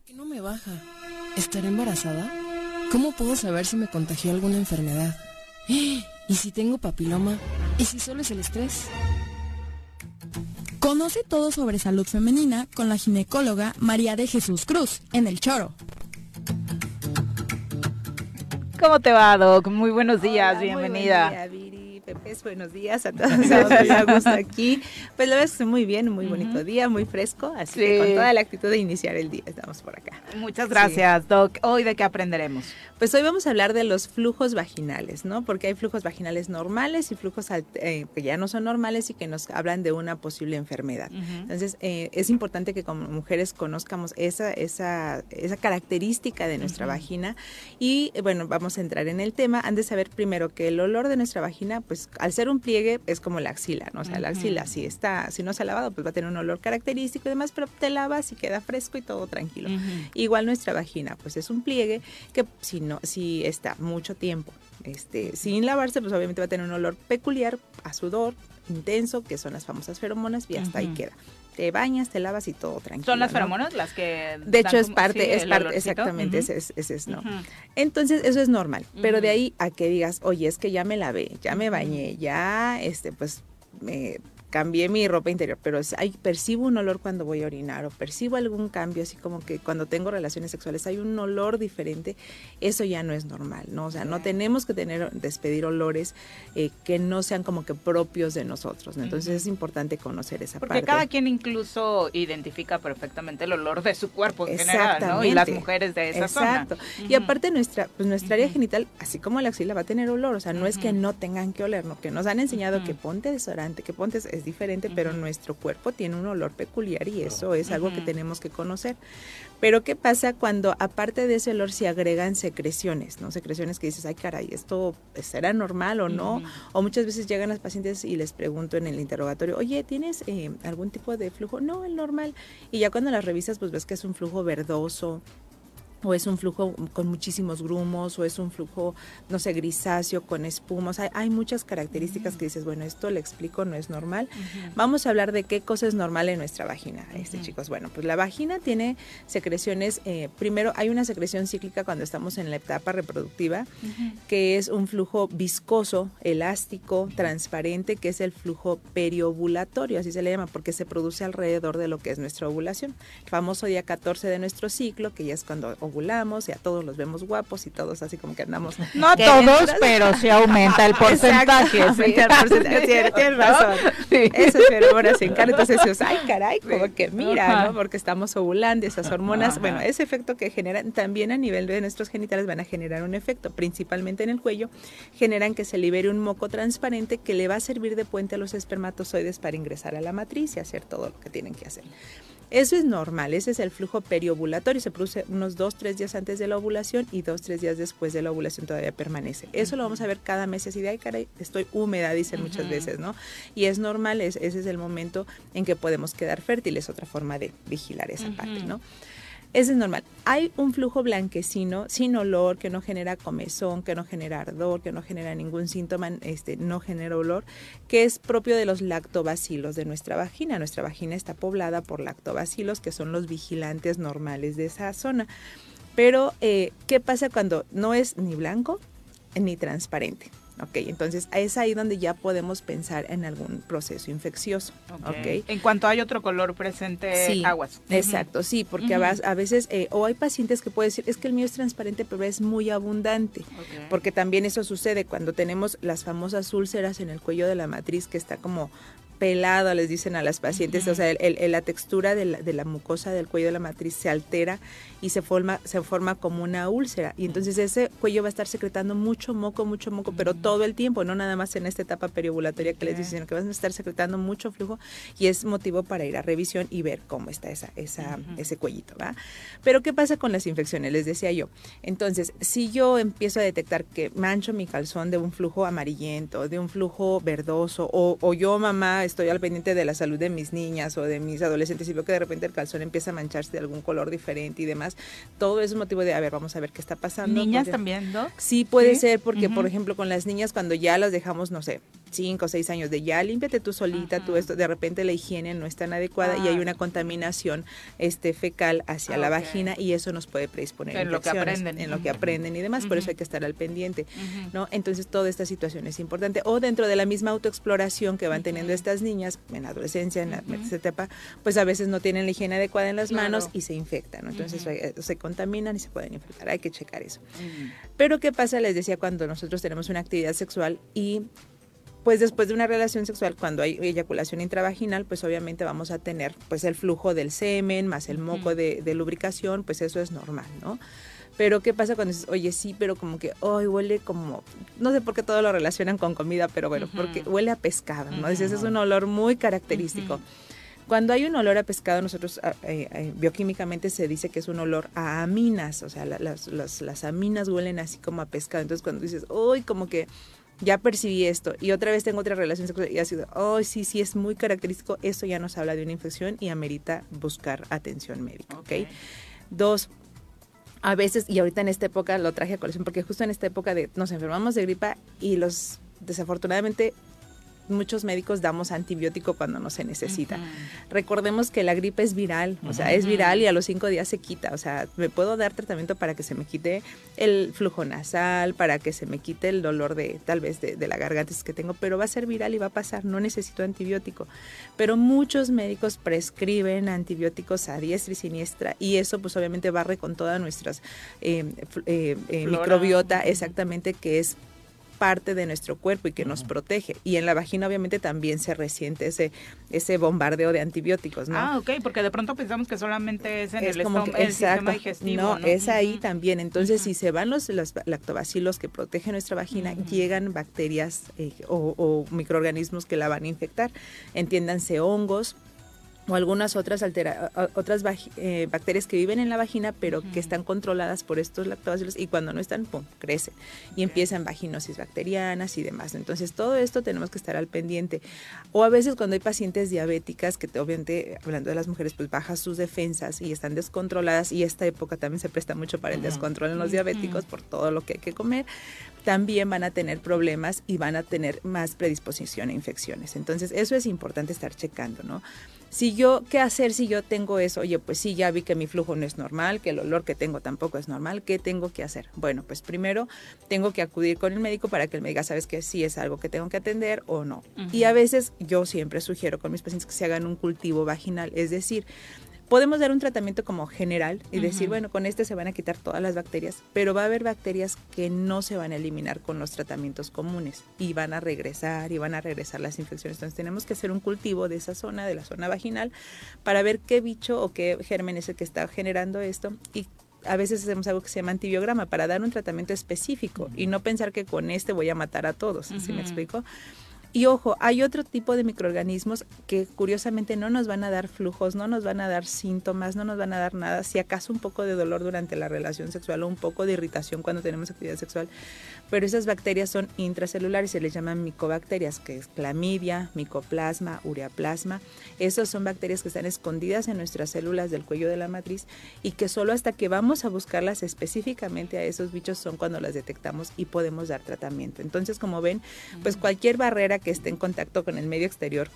¿Qué no me baja? ¿Estaré embarazada? ¿Cómo puedo saber si me contagió alguna enfermedad? ¿Y si tengo papiloma? ¿Y si solo es el estrés? Conoce todo sobre salud femenina con la ginecóloga María de Jesús Cruz en El Choro. ¿Cómo te va, Doc? Muy buenos días, bienvenida. Buenos días <laughs> a todos. Estamos aquí. Pues lo ves muy bien, muy bonito día, muy fresco, así que con toda la actitud de iniciar el día estamos por acá. Muchas gracias, Doc. Hoy de qué aprenderemos? Pues hoy vamos a hablar de los flujos vaginales, ¿no? Porque hay flujos vaginales normales y flujos eh, que ya no son normales y que nos hablan de una posible enfermedad. Entonces, eh, es importante que como mujeres conozcamos esa, esa, esa característica de nuestra vagina y, bueno, vamos a entrar en el tema. Han de saber primero que el olor de nuestra vagina, pues pues, al ser un pliegue es como la axila, ¿no? O sea, la axila si está, si no se ha lavado, pues va a tener un olor característico y demás, pero te lavas y queda fresco y todo tranquilo. Igual nuestra vagina, pues es un pliegue que si no, si está mucho tiempo este, sin lavarse, pues obviamente va a tener un olor peculiar a sudor intenso, que son las famosas feromonas, y hasta ahí queda te bañas, te lavas y todo tranquilo. ¿Son las feromonas las que...? De hecho, es parte, es parte, exactamente, ese, es, ¿no? Entonces, eso es normal, pero de ahí a que digas, oye, es que ya me lavé, ya me bañé, ya, este, pues, me cambié mi ropa interior, pero hay, percibo un olor cuando voy a orinar o percibo algún cambio, así como que cuando tengo relaciones sexuales hay un olor diferente, eso ya no es normal, ¿no? O sea, no tenemos que tener, despedir olores eh, que no sean como que propios de nosotros, ¿no? Entonces es importante conocer esa parte. Porque cada quien incluso identifica perfectamente el olor de su cuerpo en general, ¿no? Y las mujeres de esa Exacto. Y aparte nuestra, pues nuestra área genital, así como la axila va a tener olor, o sea, no es que no tengan que oler, ¿no? Que nos han enseñado que ponte desodorante, que ponte es diferente, pero nuestro cuerpo tiene un olor peculiar y eso es algo que tenemos que conocer. Pero ¿qué pasa cuando aparte de ese olor se agregan secreciones, ¿no? Secreciones que dices, ay caray, ¿esto será normal o no? O muchas veces llegan las pacientes y les pregunto en el interrogatorio, oye, ¿tienes eh, algún tipo de flujo? No, el normal. Y ya cuando las revisas, pues ves que es un flujo verdoso, o es un flujo con muchísimos grumos, o es un flujo, no sé, grisáceo, con espumos. Hay, hay muchas características que dices, bueno, esto le explico, no es normal. Vamos a hablar de qué cosa es normal en nuestra vagina, este chicos. Bueno, pues la vagina tiene secreciones, eh, primero hay una secreción cíclica cuando estamos en la etapa reproductiva, que es un flujo viscoso, elástico, transparente, que es el flujo periovulatorio, así se le llama, porque se produce alrededor de lo que es nuestra ovulación. El famoso día 14 de nuestro ciclo, que ya es cuando ovulamos y a todos los vemos guapos y todos así como que andamos. <laughs> No todos, pero <laughs> sí aumenta el <laughs> porcentaje. tienes razón. Esas feromonas se encargan. Entonces, ay, caray, como que mira, ¿no? Porque estamos ovulando, esas hormonas, bueno, ese efecto que generan también a nivel de nuestros genitales van a generar un efecto, principalmente en el cuello, generan que se libere un moco transparente que le va a servir de puente a los espermatozoides para ingresar a la matriz y hacer todo lo que tienen que hacer. Eso es normal, ese es el flujo periovulatorio, se produce unos dos, tres días antes de la ovulación y dos, tres días después de la ovulación todavía permanece. Eso lo vamos a ver cada mes, así de, ay, caray, estoy húmeda, dicen muchas veces, ¿no? Y es normal, ese es el momento en que podemos quedar fértiles, otra forma de vigilar esa parte, ¿no? Eso es normal. Hay un flujo blanquecino, sin olor, que no genera comezón, que no genera ardor, que no genera ningún síntoma, este, no genera olor, que es propio de los lactobacilos de nuestra vagina. Nuestra vagina está poblada por lactobacilos, que son los vigilantes normales de esa zona. Pero, eh, ¿qué pasa cuando no es ni blanco ni transparente? Ok, entonces es ahí donde ya podemos pensar en algún proceso infeccioso. Okay. En cuanto hay otro color presente, aguas. Exacto, sí, porque a veces, eh, o hay pacientes que pueden decir, es que el mío es transparente, pero es muy abundante. Porque también eso sucede cuando tenemos las famosas úlceras en el cuello de la matriz, que está como pelado, les dicen a las pacientes, o sea, el, la textura de la, de la, mucosa del cuello de la matriz se altera y se forma, se forma como una úlcera. Y entonces ese cuello va a estar secretando mucho moco, mucho moco, pero todo el tiempo, no nada más en esta etapa periovulatoria que les dicen, sino que van a estar secretando mucho flujo y es motivo para ir a revisión y ver cómo está esa, esa, ese cuellito, ¿va? Pero ¿qué pasa con las infecciones? Les decía yo. Entonces, si yo empiezo a detectar que mancho mi calzón de un flujo amarillento, de un flujo verdoso, o, o yo, mamá, estoy al pendiente de la salud de mis niñas o de mis adolescentes y veo que de repente el calzón empieza a mancharse de algún color diferente y demás, todo es motivo de, a ver, vamos a ver qué está pasando. ¿Niñas también, ¿no? Sí, puede ser, porque, por ejemplo, con las niñas, cuando ya las dejamos, no sé, cinco o seis años de ya límpiate tú solita, tú esto, de repente la higiene no es tan adecuada y hay ah. una contaminación este fecal hacia la vagina y eso nos puede predisponer en lo que aprenden, en lo que aprenden y demás, por eso hay que estar al pendiente, ¿no? Entonces toda esta situación es importante. O dentro de la misma autoexploración que van teniendo estas niñas en la adolescencia, en la etapa, pues a veces no tienen la higiene adecuada en las manos y se infectan, ¿no? Entonces se contaminan y se pueden infectar, hay que checar eso. Pero ¿qué pasa? Les decía cuando nosotros tenemos una actividad sexual y pues después de una relación sexual, cuando hay eyaculación intravaginal, pues obviamente vamos a tener pues el flujo del semen más el moco de, lubricación, pues eso es normal, ¿no? Pero ¿qué pasa cuando dices, oye, sí, pero como que hoy huele como, no sé por qué todo lo relacionan con comida, pero bueno, porque huele a pescado, ¿no? Dices, es un olor muy característico. Cuando hay un olor a pescado, nosotros eh, eh, bioquímicamente se dice que es un olor a aminas, o sea, las, las, las, aminas huelen así como a pescado. Entonces cuando dices, uy, como que ya percibí esto y otra vez tengo otra relación sexual y ha sido, oh, sí, sí, es muy característico, eso ya nos habla de una infección y amerita buscar atención médica, ¿ok? Dos, a veces, y ahorita en esta época lo traje a colección, porque justo en esta época de nos enfermamos de gripa y los desafortunadamente muchos médicos damos antibiótico cuando no se necesita. Recordemos que la gripe es viral, o sea, es viral y a los cinco días se quita. O sea, me puedo dar tratamiento para que se me quite el flujo nasal, para que se me quite el dolor de tal vez de, la garganta que tengo, pero va a ser viral y va a pasar, no necesito antibiótico. Pero muchos médicos prescriben antibióticos a diestra y siniestra y eso pues obviamente barre con toda nuestras eh, eh, eh, microbiota, exactamente, que es parte de nuestro cuerpo y que nos protege. Y en la vagina obviamente también se resiente ese, ese bombardeo de antibióticos, ¿no? Ah, ok, porque de pronto pensamos que solamente es en el, sistema digestivo. No, es ahí también. Entonces, si se van los, lactobacilos que protegen nuestra vagina, llegan bacterias eh, o, o microorganismos que la van a infectar. Entiéndanse hongos, o algunas otras altera otras eh, bacterias que viven en la vagina pero que están controladas por estos lactobacilos y cuando no están pum crecen. Y empiezan vaginosis bacterianas y demás. Entonces todo esto tenemos que estar al pendiente. O a veces cuando hay pacientes diabéticas que obviamente hablando de las mujeres pues bajan sus defensas y están descontroladas y esta época también se presta mucho para el descontrol en los diabéticos por todo lo que hay que comer también van a tener problemas y van a tener más predisposición a infecciones. Entonces eso es importante estar checando no si yo, ¿qué hacer si yo tengo eso? Oye, pues sí, ya vi que mi flujo no es normal, que el olor que tengo tampoco es normal, ¿qué tengo que hacer? Bueno, pues primero tengo que acudir con el médico para que él me diga, ¿sabes que sí es algo que tengo que atender o no? Y a veces yo siempre sugiero con mis pacientes que se hagan un cultivo vaginal, es decir, Podemos dar un tratamiento como general y decir, bueno, con este se van a quitar todas las bacterias, pero va a haber bacterias que no se van a eliminar con los tratamientos comunes y van a regresar y van a regresar las infecciones. Entonces tenemos que hacer un cultivo de esa zona, de la zona vaginal, para ver qué bicho o qué germen es el que está generando esto y a veces hacemos algo que se llama antibiograma para dar un tratamiento específico y no pensar que con este voy a matar a todos, ¿sí me explico? Y ojo, hay otro tipo de microorganismos que curiosamente no nos van a dar flujos, no nos van a dar síntomas, no nos van a dar nada, si acaso un poco de dolor durante la relación sexual o un poco de irritación cuando tenemos actividad sexual, pero esas bacterias son intracelulares, se les llaman micobacterias, que es clamidia, micoplasma, ureaplasma. Esas son bacterias que están escondidas en nuestras células del cuello de la matriz y que solo hasta que vamos a buscarlas específicamente a esos bichos son cuando las detectamos y podemos dar tratamiento. Entonces, como ven, pues cualquier barrera que esté en contacto con el medio exterior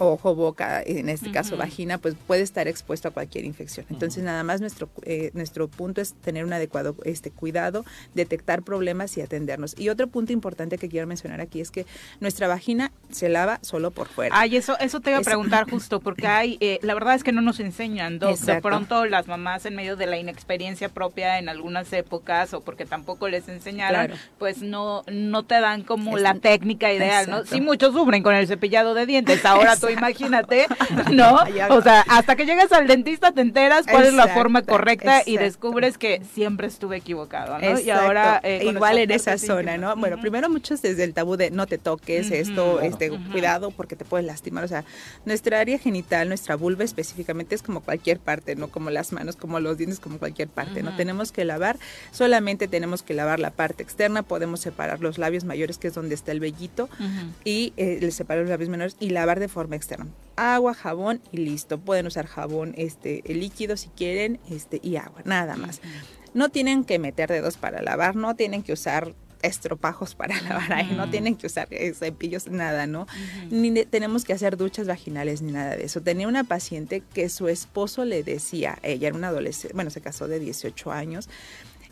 ojo, boca, en este caso vagina, pues puede estar expuesto a cualquier infección. Entonces, nada más nuestro, eh, nuestro punto es tener un adecuado este, cuidado, detectar problemas y atendernos. Y otro punto importante que quiero mencionar aquí es que nuestra vagina se lava solo por fuera. Ay, eso, eso te iba a preguntar <laughs> justo, porque hay, eh, la verdad es que no nos enseñan, de pronto las mamás en medio de la inexperiencia propia en algunas épocas o porque tampoco les enseñaron, pues no, no te dan como la técnica ideal, ¿no? Sí, muchos sufren con el cepillado de dientes, ahora tú imagínate, ¿no? <laughs> O sea, hasta que llegas al dentista te enteras cuál es la forma correcta y descubres que siempre estuve equivocado, ¿no? Y ahora eh, igual en esa zona, ¿no? Bueno, primero muchos desde el tabú de no te toques esto, este cuidado porque te puedes lastimar, o sea, nuestra área genital, nuestra vulva específicamente es como cualquier parte, no como las manos, como los dientes, como cualquier parte, ¿no? Tenemos que lavar, solamente tenemos que lavar la parte externa, podemos separar los labios mayores que es donde está el vellito y eh, separar los labios menores y lavar de forma externa. Agua, jabón y listo. Pueden usar jabón este líquido si quieren, este y agua, nada más. No tienen que meter dedos para lavar, no tienen que usar estropajos para <laughs> lavar ahí, no tienen que usar eh, cepillos, nada, ¿no? Ni tenemos que hacer duchas vaginales ni nada de eso. Tenía una paciente que su esposo le decía, ella era una adolescente, bueno, se casó de 18 años,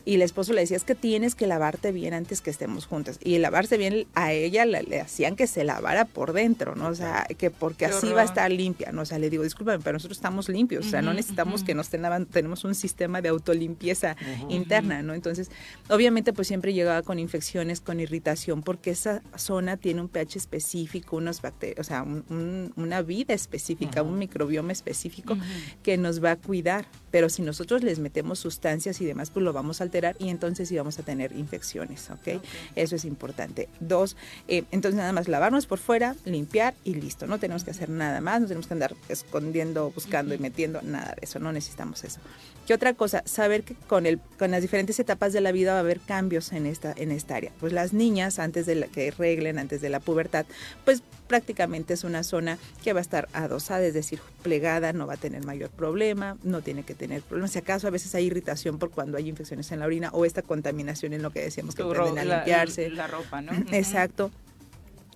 y el esposo le decía, es que tienes que lavarte bien antes que estemos juntas. Y lavarse bien a ella le, hacían que se lavara por dentro, ¿no? O sea, que porque así va a estar limpia, ¿no? O sea, le digo, discúlpame, pero nosotros estamos limpios, o sea, no necesitamos que nos tengan, tenemos un sistema de autolimpieza interna, ¿no? Entonces, obviamente, pues siempre llegaba con infecciones, con irritación, porque esa zona tiene un pH específico, unos bacterias, o sea, una vida específica, un microbioma específico que nos va a cuidar. Pero si nosotros les metemos sustancias y demás, pues lo vamos a alterar y entonces íbamos a tener infecciones, ¿ok? Eso es importante. Dos, eh, entonces nada más lavarnos por fuera, limpiar y listo. No tenemos que hacer nada más, no tenemos que andar escondiendo, buscando y metiendo nada de eso, no necesitamos eso. ¿Qué otra cosa? Saber que con, el, con las diferentes etapas de la vida va a haber cambios en esta, en esta área. Pues las niñas, antes de que reglen, antes de la pubertad, pues prácticamente es una zona que va a estar adosada, es decir, plegada, no va a tener mayor problema, no tiene que tener problemas. Si acaso a veces hay irritación por cuando hay infecciones en la orina o esta contaminación en lo que decíamos que tienden a limpiarse. La, ropa, ¿no? Exacto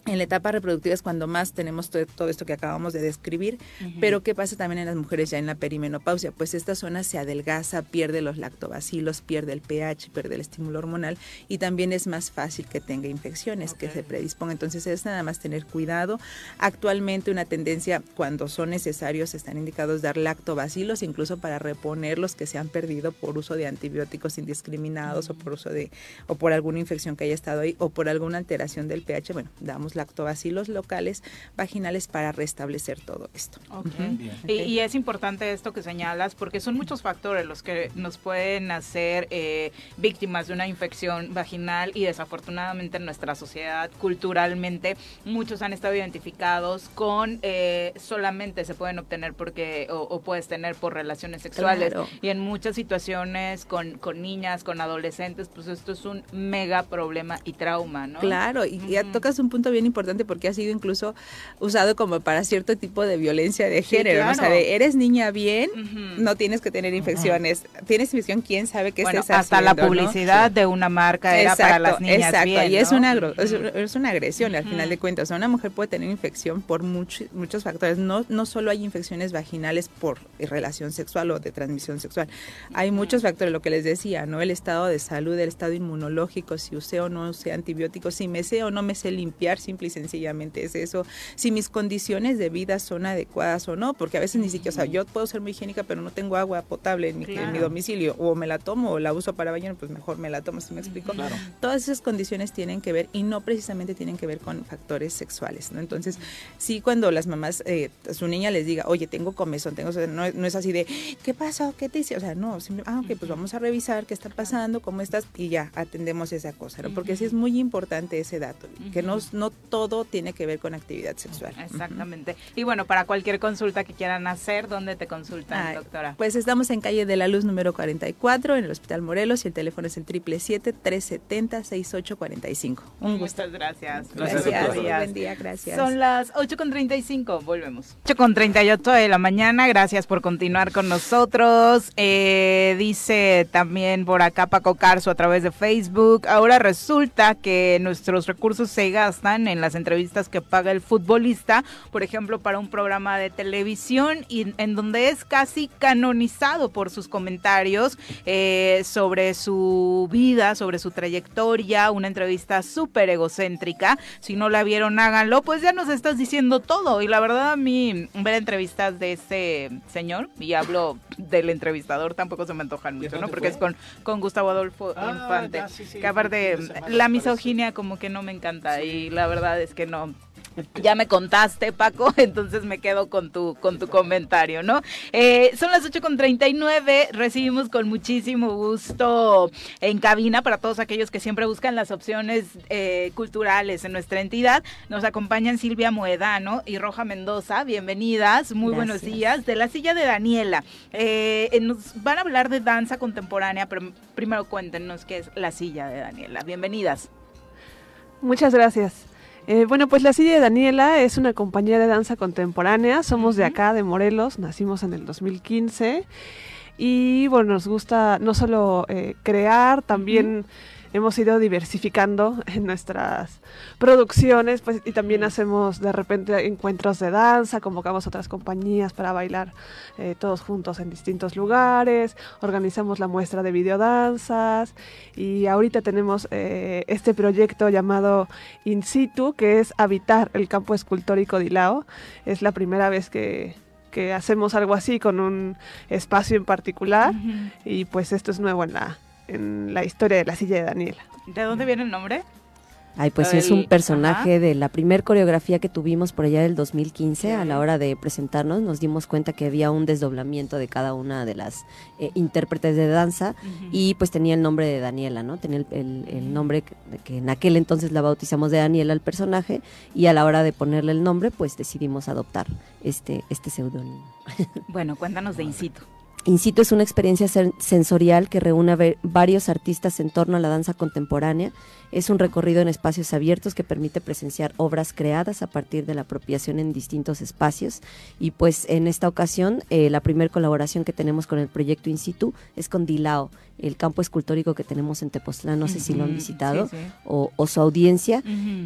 en la etapa reproductiva es cuando más tenemos todo, esto que acabamos de describir, pero ¿qué pasa también en las mujeres ya en la perimenopausia? Pues esta zona se adelgaza, pierde los lactobacilos, pierde el pH, pierde el estímulo hormonal y también es más fácil que tenga infecciones, que se predisponga. Entonces es nada más tener cuidado. Actualmente una tendencia cuando son necesarios están indicados dar lactobacilos incluso para reponer los que se han perdido por uso de antibióticos indiscriminados o por uso de o por alguna infección que haya estado ahí o por alguna alteración del pH. Bueno, damos lactobacilos locales vaginales para restablecer todo esto. Y, es importante esto que señalas porque son muchos factores los que nos pueden hacer eh, víctimas de una infección vaginal y desafortunadamente en nuestra sociedad culturalmente muchos han estado identificados con eh, solamente se pueden obtener porque o, puedes tener por relaciones sexuales y en muchas situaciones con, con niñas, con adolescentes, pues esto es un mega problema y trauma, ¿no? Claro, y ya tocas un punto bien importante porque ha sido incluso usado como para cierto tipo de violencia de género. O sea, de eres niña bien, no tienes que tener infecciones. Tienes infección, quién sabe qué bueno, estés hasta la publicidad de una marca era para las niñas Exacto, y es, una, es, una agresión al final de cuentas. O sea, una mujer puede tener infección por muchos factores. No, no solo hay infecciones vaginales por relación sexual o de transmisión sexual. Hay muchos factores, lo que les decía, ¿no? El estado de salud, el estado inmunológico, si usé o no usé antibióticos, si me sé o no me sé limpiar, si simple y sencillamente es eso. Si mis condiciones de vida son adecuadas o no, porque a veces ni siquiera, o sea, yo puedo ser muy higiénica, pero no tengo agua potable en mi, mi domicilio, o me la tomo o la uso para bañar, pues mejor me la tomo, si me explico? Todas esas condiciones tienen que ver y no precisamente tienen que ver con factores sexuales, ¿no? Entonces, sí, cuando las mamás, eh, su niña les diga, oye, tengo comezón, tengo, no, no es así de, ¿qué pasó? ¿Qué te hice? O sea, no, ah, ok, pues vamos a revisar qué está pasando, cómo estás, y ya atendemos esa cosa, ¿no? Porque sí es muy importante ese dato, que no, no todo tiene que ver con actividad sexual. Exactamente. Y bueno, para cualquier consulta que quieran hacer, ¿dónde te consultan, doctora? Pues estamos en calle de la Luz número 44 en el Hospital Morelos y el teléfono es el 777-370-6845. Un gusto. Muchas gracias. Gracias. gracias. Buen día, gracias. Son las 8.35, volvemos. 8.38 de la mañana, gracias por continuar con nosotros. Eh, dice también por acá Paco Carso a través de Facebook, ahora resulta que nuestros recursos se gastan en las entrevistas que paga el futbolista, por ejemplo, para un programa de televisión y en donde es casi canonizado por sus comentarios eh, sobre su vida, sobre su trayectoria, una entrevista súper egocéntrica. Si no la vieron, háganlo, pues ya nos estás diciendo todo. Y la verdad a mí ver entrevistas de ese señor, y hablo del entrevistador, tampoco se me antojan mucho, ¿no? Porque es con, con Gustavo Adolfo ah, Infante. que aparte, la misoginia como que no me encanta y la verdad es que no, ya me contaste, Paco, <laughs> entonces me quedo con tu, con tu comentario, ¿no? Eh, son las 8.39, recibimos con muchísimo gusto en cabina para todos aquellos que siempre buscan las opciones eh, culturales en nuestra entidad. Nos acompañan Silvia Moedano y Roja Mendoza, bienvenidas, muy buenos días, de la silla de Daniela. Eh, nos van a hablar de danza contemporánea, pero primero cuéntenos qué es la silla de Daniela. Bienvenidas. Muchas gracias. Eh, bueno, pues la silla de Daniela es una compañía de danza contemporánea. Somos de acá, de Morelos. Nacimos en el 2015. Y bueno, nos gusta no solo eh, crear, también hemos ido diversificando <laughs> en nuestras producciones, pues, y también hacemos de repente encuentros de danza, convocamos otras compañías para bailar eh, todos juntos en distintos lugares, organizamos la muestra de videodanzas y ahorita tenemos eh, este proyecto llamado In situ, que es habitar el campo escultórico de Ilao. Es la primera vez que, que hacemos algo así con un espacio en particular y pues esto es nuevo en la, en la historia de la silla de Daniela. ¿De dónde viene el nombre? Ay, pues es un personaje de la primer coreografía que tuvimos por allá del 2015. A la hora de presentarnos nos dimos cuenta que había un desdoblamiento de cada una de las eh, intérpretes de danza y pues tenía el nombre de Daniela, ¿no? Tenía el, nombre que, en aquel entonces la bautizamos de Daniela al personaje y a la hora de ponerle el nombre pues decidimos adoptar este, este seudónimo. Bueno, cuéntanos de In Incito es una experiencia sensorial que reúne a varios artistas en torno a la danza contemporánea. Es un recorrido en espacios abiertos que permite presenciar obras creadas a partir de la apropiación en distintos espacios. Y pues en esta ocasión, eh, la primera colaboración que tenemos con el proyecto In situ es con Dilao, el campo escultórico que tenemos en Tepoztlán, no sé si lo han visitado, O, su audiencia.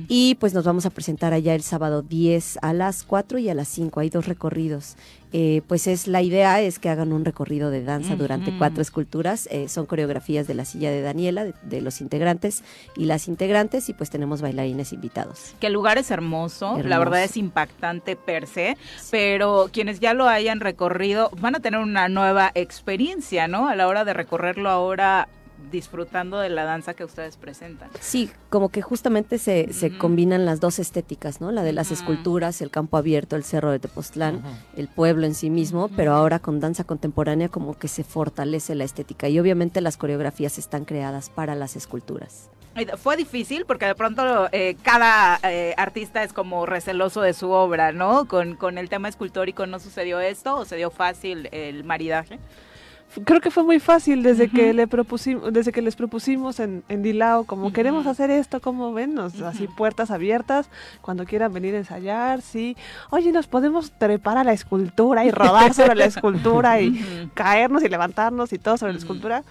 Y pues nos vamos a presentar allá el sábado 10 a las 4 y a las 5, hay dos recorridos. Eh, pues es la idea es que hagan un recorrido de danza durante cuatro esculturas, eh, son coreografías de la silla de Daniela, de, los integrantes y las integrantes, y pues tenemos bailarines invitados. Que el lugar es hermoso, la verdad es impactante per se, pero quienes ya lo hayan recorrido van a tener una nueva experiencia, ¿no? A la hora de recorrerlo ahora disfrutando de la danza que ustedes presentan. Sí, como que justamente se, se combinan las dos estéticas, ¿no? La de las esculturas, el campo abierto, el cerro de Tepoztlán, el pueblo en sí mismo, pero ahora con danza contemporánea como que se fortalece la estética y obviamente las coreografías están creadas para las esculturas. Fue difícil porque de pronto eh, cada eh, artista es como receloso de su obra, ¿no? Con, con el tema escultórico no sucedió esto o se dio fácil el maridaje creo que fue muy fácil desde que le propusimos, desde que les propusimos en, en Dilao, como queremos hacer esto, como ven, así puertas abiertas, cuando quieran venir a ensayar, sí. Oye, nos podemos trepar a la escultura y rodar sobre la <laughs> escultura y caernos y levantarnos y todo sobre la escultura.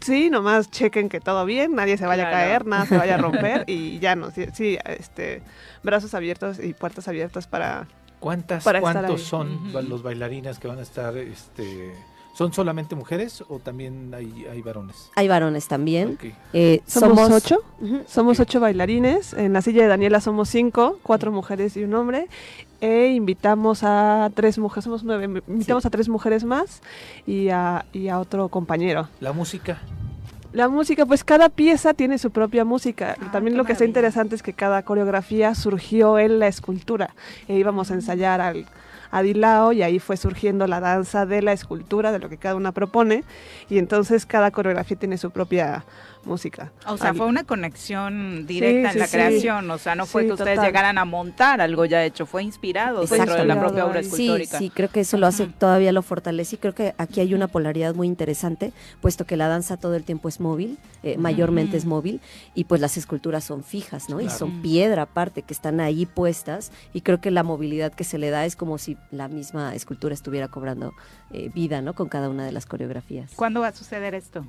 Sí, nomás chequen que todo bien, nadie se vaya a caer, nada se vaya a romper <laughs> y ya no, sí, este, brazos abiertos y puertas abiertas para... ¿Cuántas, ¿Cuántos son los bailarines que van a estar este, ¿Son solamente mujeres o también hay, hay varones? Hay varones también. Eh, somos, ocho. Somos ocho bailarines. En la silla de Daniela somos cinco, cuatro mujeres y un hombre. E invitamos a tres mujeres, somos nueve, invitamos a tres mujeres más y a, y a otro compañero. ¿La música? La música, pues cada pieza tiene su propia música. Ah, También lo que está interesante es que cada coreografía surgió en la escultura. E íbamos a ensayar al, a Dilao y ahí fue surgiendo la danza de la escultura, de lo que cada una propone y entonces cada coreografía tiene su propia música. O sea, fue una conexión directa en la creación, o sea, no fue que ustedes llegaran a montar algo ya hecho, fue inspirado dentro de la propia obra escultórica. Sí, sí, creo que eso lo hace, todavía lo fortalece y creo que aquí hay una polaridad muy interesante, puesto que la danza todo el tiempo es móvil, eh, mayormente es móvil, y pues las esculturas son fijas, ¿no? Y son piedra aparte, que están ahí puestas, y creo que la movilidad que se le da es como si la misma escultura estuviera cobrando eh, vida, ¿no? Con cada una de las coreografías. ¿Cuándo va a suceder esto?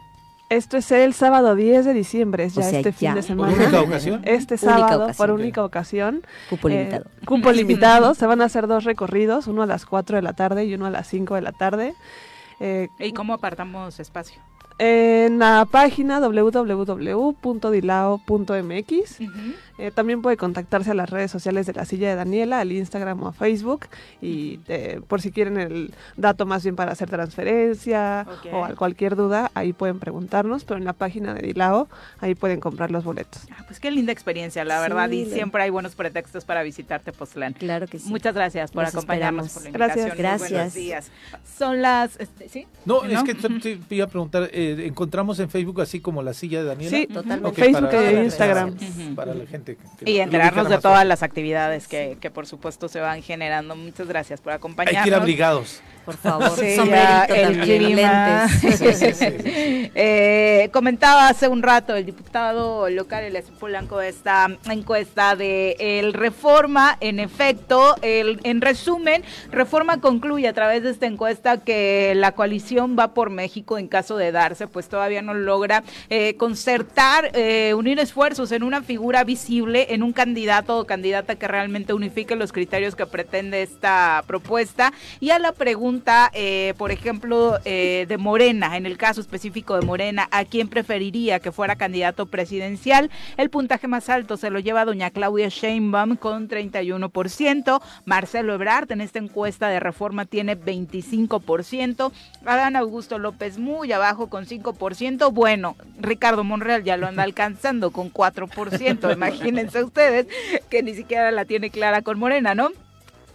Esto es el sábado 10 de diciembre, ya este fin de semana. ¿Por única ocasión? Este sábado, por única ocasión. Cupo eh, limitado. Cupo <laughs> limitado. Se van a hacer dos recorridos, uno a las 4 de la tarde y uno a las 5 de la tarde. Eh, ¿Y cómo apartamos espacio? En la página www.dilao.mx. Eh, también puede contactarse a las redes sociales de la silla de Daniela, al Instagram o a Facebook, y eh, por si quieren el dato más bien para hacer transferencia o cualquier duda, ahí pueden preguntarnos, pero en la página de Dilao, ahí pueden comprar los boletos. Ah, pues qué linda experiencia, la verdad, y siempre hay buenos pretextos para visitarte, Poztlán. Claro que sí. Muchas gracias por acompañarnos, por la invitación. Gracias. Buenos días. Son las... Este, ¿sí? No, es que te, iba a preguntar, eh, encontramos en Facebook así como la silla de Daniela. Sí, totalmente. Facebook e Instagram. Para la gente y enterarnos de todas las actividades que, que, por supuesto se van generando. Muchas gracias por acompañarnos. Hay que ir abrigados. Por favor, sí, el clima. <laughs> eh, comentaba hace un rato el diputado local, el Polanco, esta encuesta de el Reforma. En efecto, el, en resumen, Reforma concluye a través de esta encuesta que la coalición va por México en caso de darse, pues todavía no logra eh, concertar, eh, unir esfuerzos en una figura visible, en un candidato o candidata que realmente unifique los criterios que pretende esta propuesta. Y a la pregunta eh, por ejemplo, eh, de Morena, en el caso específico de Morena, ¿a quién preferiría que fuera candidato presidencial? El puntaje más alto se lo lleva doña Claudia Sheinbaum con 31%, Marcelo Ebrard en esta encuesta de reforma tiene 25%, Adán Augusto López muy abajo con 5%, bueno, Ricardo Monreal ya lo anda <laughs> alcanzando con 4%, <laughs> imagínense ustedes que ni siquiera la tiene clara con Morena, ¿no?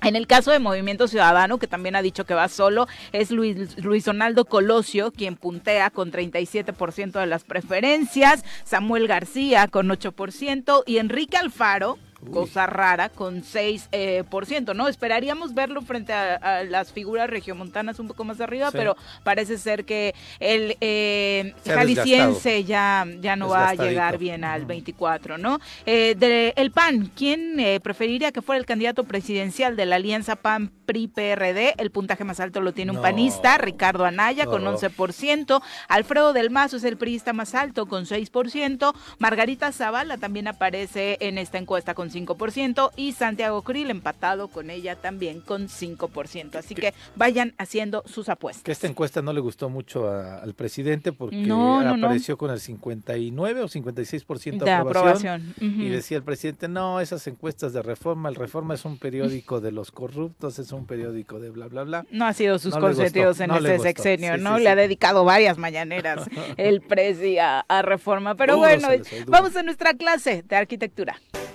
En el caso de Movimiento Ciudadano, que también ha dicho que va solo, es Luis, Luis Donaldo Colosio, quien puntea con 37% de las preferencias, Samuel García con 8% y Enrique Alfaro cosa rara, con 6%, eh, por ciento, ¿no? Esperaríamos verlo frente a, las figuras regiomontanas un poco más arriba, pero parece ser que el eh, jalisciense ya, ya no va a llegar bien al 24, ¿no? Eh, de, el PAN, ¿quién eh, preferiría que fuera el candidato presidencial de la alianza PAN-PRI-PRD? El puntaje más alto lo tiene un panista, Ricardo Anaya, con 11%. Alfredo del Mazo es el priista más alto, con 6%. Margarita Zavala también aparece en esta encuesta con 5%. Y Santiago Krill empatado con ella también con 5%. Así que vayan haciendo sus apuestas. Que esta encuesta no le gustó mucho al presidente porque apareció con el 59 o 56% de, aprobación. Y decía el presidente, no, esas encuestas de reforma, el reforma es un periódico de los corruptos, es un periódico de bla, bla, bla. No ha sido sus consentidos en este sexenio, ¿no? le ha dedicado varias mañaneras <laughs> el presi a, reforma. Pero bueno, vamos a nuestra clase de arquitectura.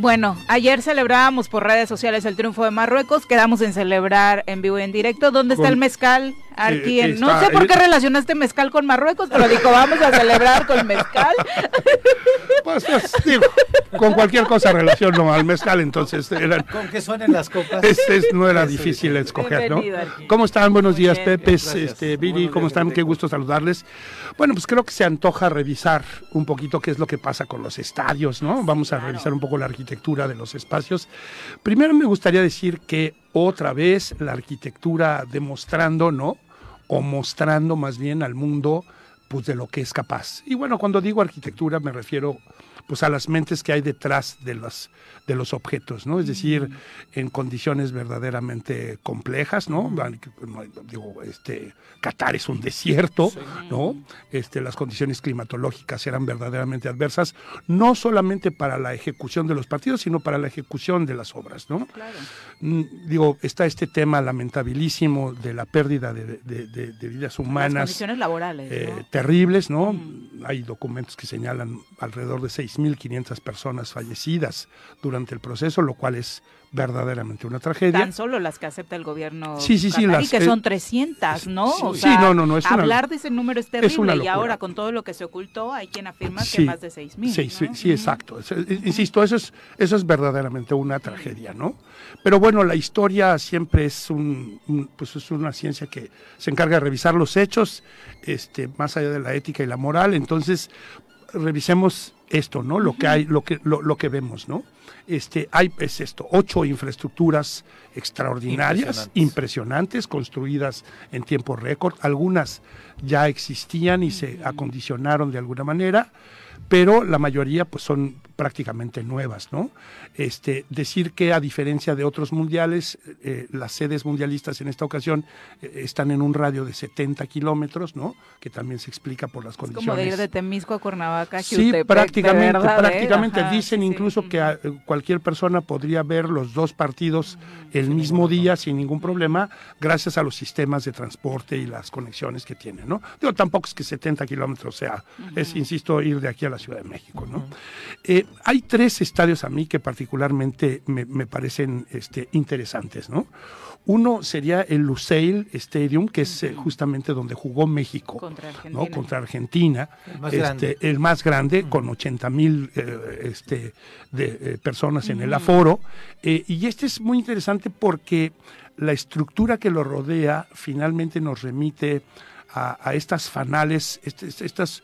Bueno, ayer celebrábamos por redes sociales el triunfo de Marruecos, quedamos en celebrar en vivo y en directo. ¿Dónde está el mezcal? Aquí en, no sé por qué relacionaste mezcal con Marruecos, pero dijo, vamos a celebrar con mezcal. <laughs> Pues, pues digo, con cualquier cosa relaciono al mezcal, entonces eran... Con que suenen las copas. Este no era difícil escoger, ¿no? ¿Cómo están? Buenos días, Pepe, este, Viri, ¿cómo están? Qué gusto saludarles. Bueno, pues creo que se antoja revisar un poquito qué es lo que pasa con los estadios, ¿no? Vamos a revisar un poco la arquitectura de los espacios. Primero me gustaría decir que otra vez la arquitectura demostrando, ¿no? O mostrando más bien al mundo pues de lo que es capaz. Y bueno, cuando digo arquitectura me refiero pues a las mentes que hay detrás de los, de los objetos, ¿no? Es decir, en condiciones verdaderamente complejas, ¿no? Digo, este, Qatar es un desierto, ¿no? Este, las condiciones climatológicas eran verdaderamente adversas, no solamente para la ejecución de los partidos, sino para la ejecución de las obras, ¿no? Mm, digo, está este tema lamentabilísimo de la pérdida de, vidas humanas. Las condiciones laborales. Eh, terribles, ¿no? Hay documentos que señalan alrededor de 6.500 personas fallecidas durante el proceso, lo cual es verdaderamente una tragedia. Tan solo las que acepta el gobierno sí, sí, sí, las, que son 300, ¿no? Sí, o sea, no, no, no, es hablar de ese número es terrible y ahora con todo lo que se ocultó hay quien afirma que más de 6.000. Sí, sí, sí, exacto. Insisto, eso es, eso es verdaderamente una tragedia, ¿no? Pero bueno, la historia siempre es un, pues es una ciencia que se encarga de revisar los hechos, este, más allá de la ética y la moral. Entonces, revisemos esto, ¿no? Lo que hay, lo que, lo, lo que vemos, ¿no? Este, hay es esto, ocho infraestructuras extraordinarias, impresionantes. construidas en tiempo récord. Algunas ya existían y se acondicionaron de alguna manera, pero la mayoría pues son prácticamente nuevas, ¿no? Este, decir que a diferencia de otros mundiales, eh, las sedes mundialistas en esta ocasión eh, están en un radio de 70 kilómetros, ¿no? Que también se explica por las condiciones. como de ir de Temisco a Cuernavaca. Sí, prácticamente, ¿eh? prácticamente. Dicen incluso que cualquier persona podría ver los dos partidos el mismo día sin ningún problema, gracias a los sistemas de transporte y las conexiones que tienen, ¿no? Digo, tampoco es que 70 kilómetros sea, es, insisto, ir de aquí a la Ciudad de México, ¿no? Hay tres estadios a mí que particularmente me, parecen este, interesantes, ¿no? Uno sería el Lusail Stadium, que es eh, justamente donde jugó México contra Argentina, ¿no? contra Argentina el, más este, el más grande, con 80 mil eh, este, de, eh, personas en el aforo. y este es muy interesante porque la estructura que lo rodea finalmente nos remite a, estas fanales, este, estas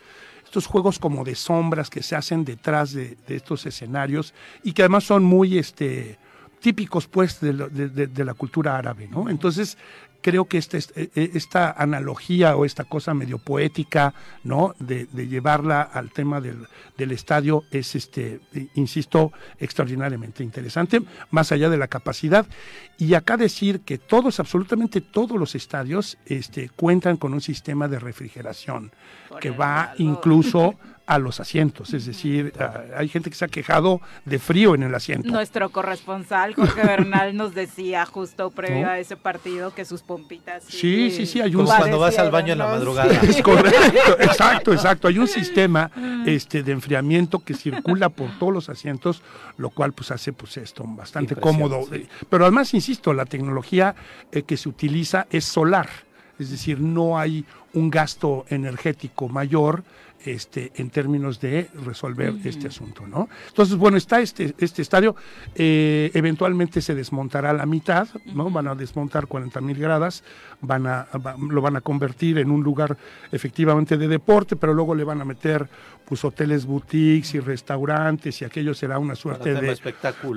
estos juegos como de sombras que se hacen detrás de, estos escenarios y que además son muy este, típicos pues de, de, la cultura árabe, ¿no? Entonces creo que este, e, e, esta analogía o esta cosa medio poética, ¿no? De, llevarla al tema del, estadio es, este, insisto, extraordinariamente interesante, más allá de la capacidad. Y acá decir que todos, absolutamente todos los estadios, este, cuentan con un sistema de refrigeración que va incluso a los asientos, es decir, hay gente que se ha quejado de frío en el asiento. Nuestro corresponsal Jorge <laughs> Bernal nos decía justo previo a ese partido que sus pompitas. Sí, sí, sí, hay un cuando vas al baño en la madrugada. Es correcto, <laughs> exacto, exacto. Hay un sistema este de enfriamiento que circula por todos los asientos, lo cual pues hace pues esto bastante cómodo. Pero además, insisto, la tecnología eh, que se utiliza es solar, es decir, no hay un gasto energético mayor este, en términos de resolver este asunto, ¿no? Entonces, bueno, está este, este estadio, eh, eventualmente se desmontará la mitad, ¿no? Van a desmontar 40 mil gradas, van a, lo van a convertir en un lugar efectivamente de deporte, pero luego le van a meter pues hoteles boutiques y restaurantes y aquello será una suerte de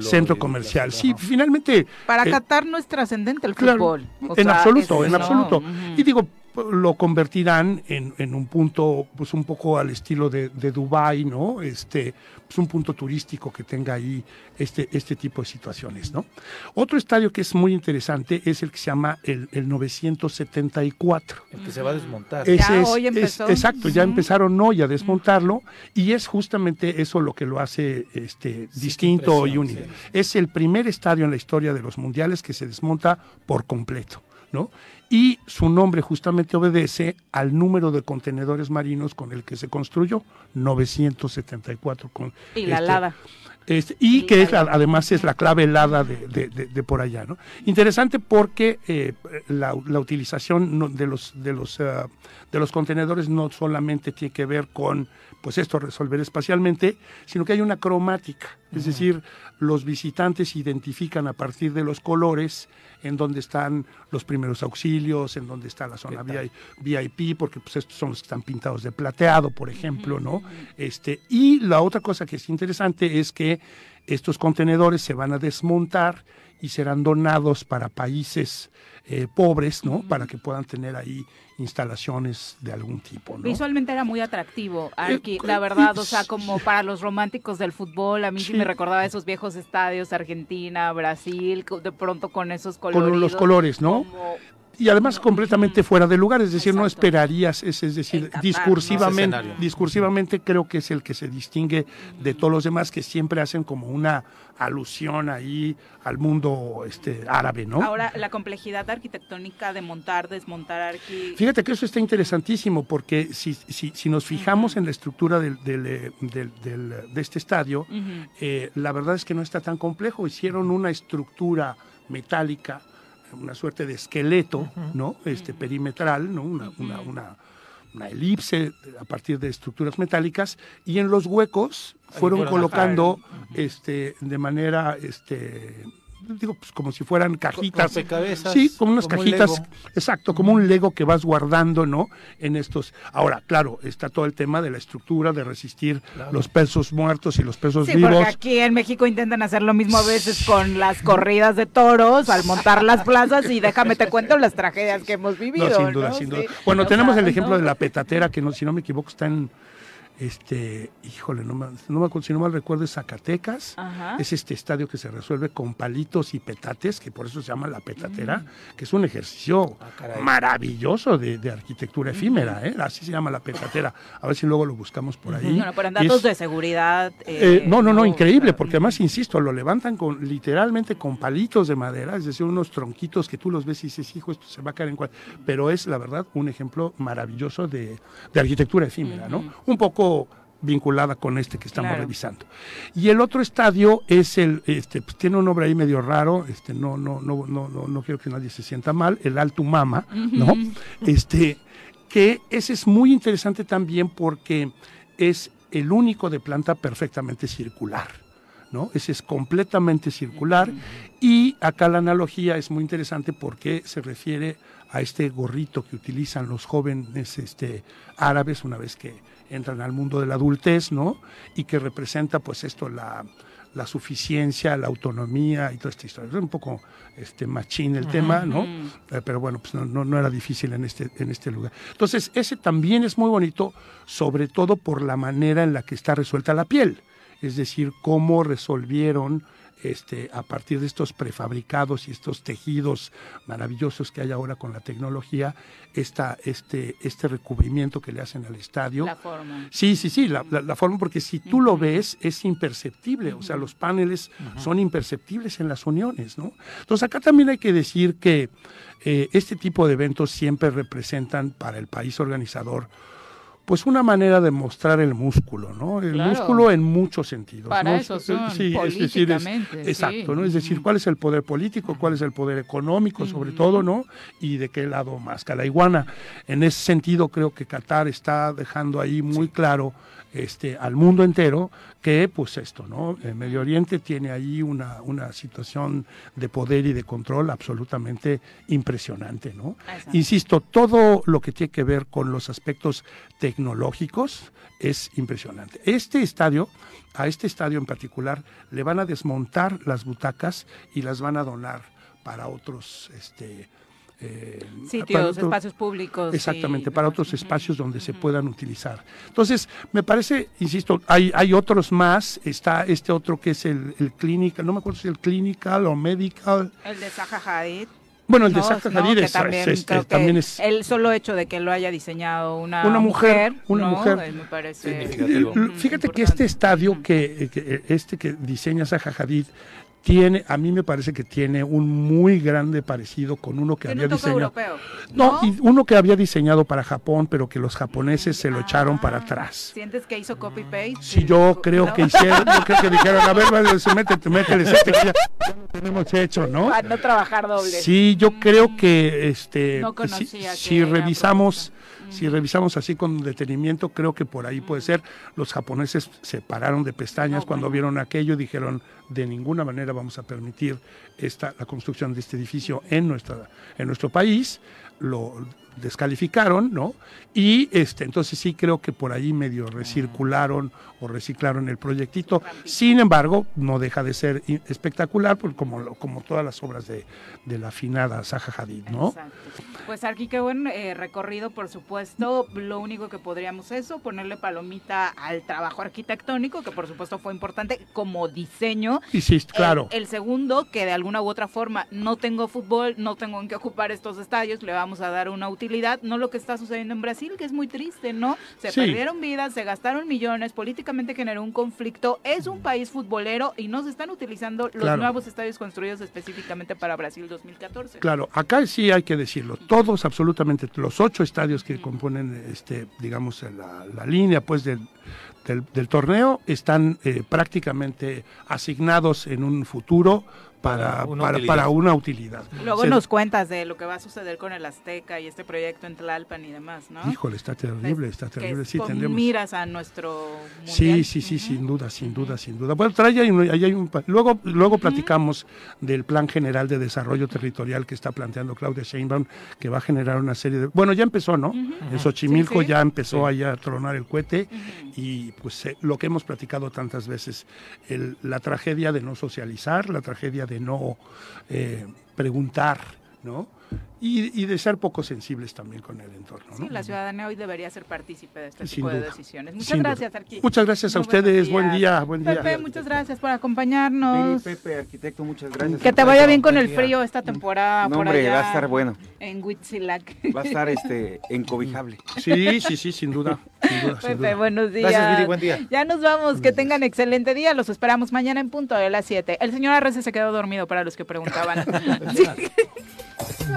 centro comercial. Sí, finalmente... Para eh, Qatar no es trascendente el fútbol. en absoluto, en absoluto. Y digo, lo convertirán en, en, un punto, pues un poco al estilo de, de Dubái, ¿no? Este, pues un punto turístico que tenga ahí este, este tipo de situaciones, ¿no? Otro estadio que es muy interesante es el que se llama el, el 974. El que se va a desmontar. ya, hoy empezó. exacto, ya empezaron hoy a desmontarlo y es justamente eso lo que lo hace este, distinto y único. Es el primer estadio en la historia de los mundiales que se desmonta por completo, ¿no? Y su nombre justamente obedece al número de contenedores marinos con el que se construyó, 974. Con y la helada. Este, y, que es, además es la clave helada de, de, por allá. ¿no? Interesante porque eh, la, la, utilización de los, de, los, uh, de los contenedores no solamente tiene que ver con pues esto resolver espacialmente, sino que hay una cromática, es decir, los visitantes identifican a partir de los colores en donde están los primeros auxilios, en donde está la zona VIP, porque pues estos son los que están pintados de plateado, por ejemplo, ¿no? Este, y la otra cosa que es interesante es que estos contenedores se van a desmontar y serán donados para países eh, pobres, ¿no? Para que puedan tener ahí instalaciones de algún tipo. ¿no? Visualmente era muy atractivo, eh, la verdad, o sea, como para los románticos del fútbol, a mí sí, me recordaba esos viejos estadios, Argentina, Brasil, de pronto con esos colores. Con los colores, ¿no? Y además completamente fuera de lugar, es decir, no esperarías, es, es decir, discursivamente, discursivamente creo que es el que se distingue de todos los demás que siempre hacen como una alusión ahí al mundo este árabe, ¿no? Ahora, la complejidad arquitectónica de montar, desmontar aquí. Fíjate que eso está interesantísimo porque si, si, si nos fijamos en la estructura del, del, del, de este estadio, eh, la verdad es que no está tan complejo. Hicieron una estructura metálica una suerte de esqueleto, ¿no? Este perimetral, ¿no? Una, una, una, una, elipse a partir de estructuras metálicas y en los huecos fueron colocando este de manera este digo, pues como si fueran cajitas. Sí, como unas cajitas, exacto, como un Lego que vas guardando, ¿no? En estos. Ahora, claro, está todo el tema de la estructura, de resistir los pesos muertos y los pesos sí, vivos. Porque aquí en México intentan hacer lo mismo a veces con las corridas de toros, al montar las plazas, y déjame te cuento las tragedias que hemos vivido. sin duda, sin duda. Bueno, tenemos el ejemplo de la petatera, que no, si no me equivoco, está en este, híjole, no me, no me si no mal recuerdo, es Zacatecas. Es este estadio que se resuelve con palitos y petates, que por eso se llama la petatera, mm. que es un ejercicio ah, maravilloso de, arquitectura efímera, ¿eh? así se llama la petatera. A ver si luego lo buscamos por ahí. Bueno, pero en datos de seguridad. Eh, no, no, no, increíble, porque además, insisto, lo levantan con literalmente con palitos de madera, es decir, unos tronquitos que tú los ves y dices, hijo, esto se va a caer en cual. Pero es, la verdad, un ejemplo maravilloso de, arquitectura efímera, ¿no? Un poco vinculada con este que estamos revisando. Y el otro estadio es el, este, pues tiene un nombre ahí medio raro, este, no, no, no, no, no, no quiero que nadie se sienta mal, el Alto Mama, ¿no? Este, que ese es muy interesante también porque es el único de planta perfectamente circular. ¿no? Ese es completamente circular y acá la analogía es muy interesante porque se refiere a este gorrito que utilizan los jóvenes este, árabes una vez que entran al mundo de la adultez, ¿no? Y que representa pues esto, la, la suficiencia, la autonomía y toda esta historia. Es un poco este, machín el tema, ¿no? Eh, pero bueno, pues no, no, era difícil en este, en este lugar. Entonces, ese también es muy bonito, sobre todo por la manera en la que está resuelta la piel. Es decir, cómo resolvieron este, a partir de estos prefabricados y estos tejidos maravillosos que hay ahora con la tecnología, esta, este, este recubrimiento que le hacen al estadio. La forma. Sí, sí, sí, la, la, forma, porque si tú lo ves es imperceptible, o sea, los paneles son imperceptibles en las uniones, ¿no? Entonces acá también hay que decir que eh, este tipo de eventos siempre representan para el país organizador pues una manera de mostrar el músculo, ¿no? El músculo en muchos sentidos. Para eso son, sí, es decir, exacto, ¿no? Es decir, cuál es el poder político, cuál es el poder económico, sobre todo, ¿no? Y de qué lado más que la iguana. En ese sentido, creo que Qatar está dejando ahí muy claro este, al mundo entero que pues esto, ¿no? El Medio Oriente tiene ahí una, una situación de poder y de control absolutamente impresionante, ¿no? Insisto, todo lo que tiene que ver con los aspectos tecnológicos es impresionante. Este estadio, a este estadio en particular, le van a desmontar las butacas y las van a donar para otros este, eh, Sitios, espacios públicos. Exactamente, para otros espacios donde se puedan utilizar. Entonces, me parece, insisto, hay, hay otros más, está este otro que es el, el clinical, no me acuerdo si el clinical o medical. El de Zaha Hadid. Bueno, el de Zaha Hadid es, también, este, también es, El solo hecho de que lo haya diseñado una, una mujer, una mujer. Eh, me parece Fíjate que este estadio que, que, este que diseña Zaha Hadid tiene, a mí me parece que tiene un muy grande parecido con uno que había diseñado. No, y uno que había diseñado para Japón, pero que los japoneses se lo echaron para atrás. ¿Sientes que hizo copy paste? Sí, yo creo que hicieron, yo creo que dijeron, a ver, métete, métele este que ya, lo tenemos hecho, ¿no? Para no trabajar doble. Sí, yo creo que este si, revisamos si revisamos así con detenimiento, creo que por ahí puede ser. Los japoneses se pararon de pestañas cuando vieron aquello y dijeron, de ninguna manera vamos a permitir esta, la construcción de este edificio en, nuestra, en nuestro país. Lo descalificaron, ¿no? Y este, entonces sí creo que por ahí medio recircularon o reciclaron el proyectito. Sin embargo, no deja de ser espectacular, pues, como, como todas las obras de, de la afinada Zaha Hadid, ¿no? Pues aquí qué buen eh, recorrido, por supuesto. Lo único que podríamos eso, ponerle palomita al trabajo arquitectónico, que por supuesto fue importante como diseño. Y sí, claro. El, segundo, que de alguna u otra forma no tengo fútbol, no tengo en qué ocupar estos estadios, le vamos a dar una utilidad, no lo que está sucediendo en Brasil, que es muy triste, ¿no? Se perdieron vidas, se gastaron millones, políticamente generó un conflicto, es un país futbolero y no se están utilizando los nuevos estadios construidos específicamente para Brasil 2014. Claro, acá sí hay que decirlo, todos, absolutamente, los ocho estadios que componen, este, digamos, la, la línea pues del, del, torneo están eh, prácticamente asignados en un futuro para, para, una, utilidad. Luego nos cuentas de lo que va a suceder con el Azteca y este proyecto en Tlalpan y demás, ¿no? Híjole, está terrible, está terrible. Sí, tendremos... miras a nuestro Sí, sí, sí, sin duda, sin duda, sin duda. Bueno, trae ahí, hay un... Luego, luego platicamos del Plan General de Desarrollo Territorial que está planteando Claudia Sheinbaum, que va a generar una serie de... Bueno, ya empezó, ¿no? En Xochimilco ya empezó ahí a tronar el cohete y pues eh, lo que hemos platicado tantas veces, el, la tragedia de no socializar, la tragedia de no eh, preguntar, ¿no? Y, de ser poco sensibles también con el entorno. Sí, la ciudadanía hoy debería ser partícipe de este tipo de decisiones. Muchas gracias, Arqui. Muchas gracias a ustedes, buen día, buen día. Pepe, muchas gracias por acompañarnos. Pepe, arquitecto, muchas gracias. Que te vaya bien con el frío esta temporada. No, hombre, va a estar bueno. En Huitzilac. Va a estar este, encobijable. Sí, sí, sí, sin duda. Pepe, buenos días. Gracias, buen día. Ya nos vamos, que tengan excelente día. Los esperamos mañana en punto de las 7. El señor Arrece se quedó dormido para los que preguntaban. <laughs> <laughs>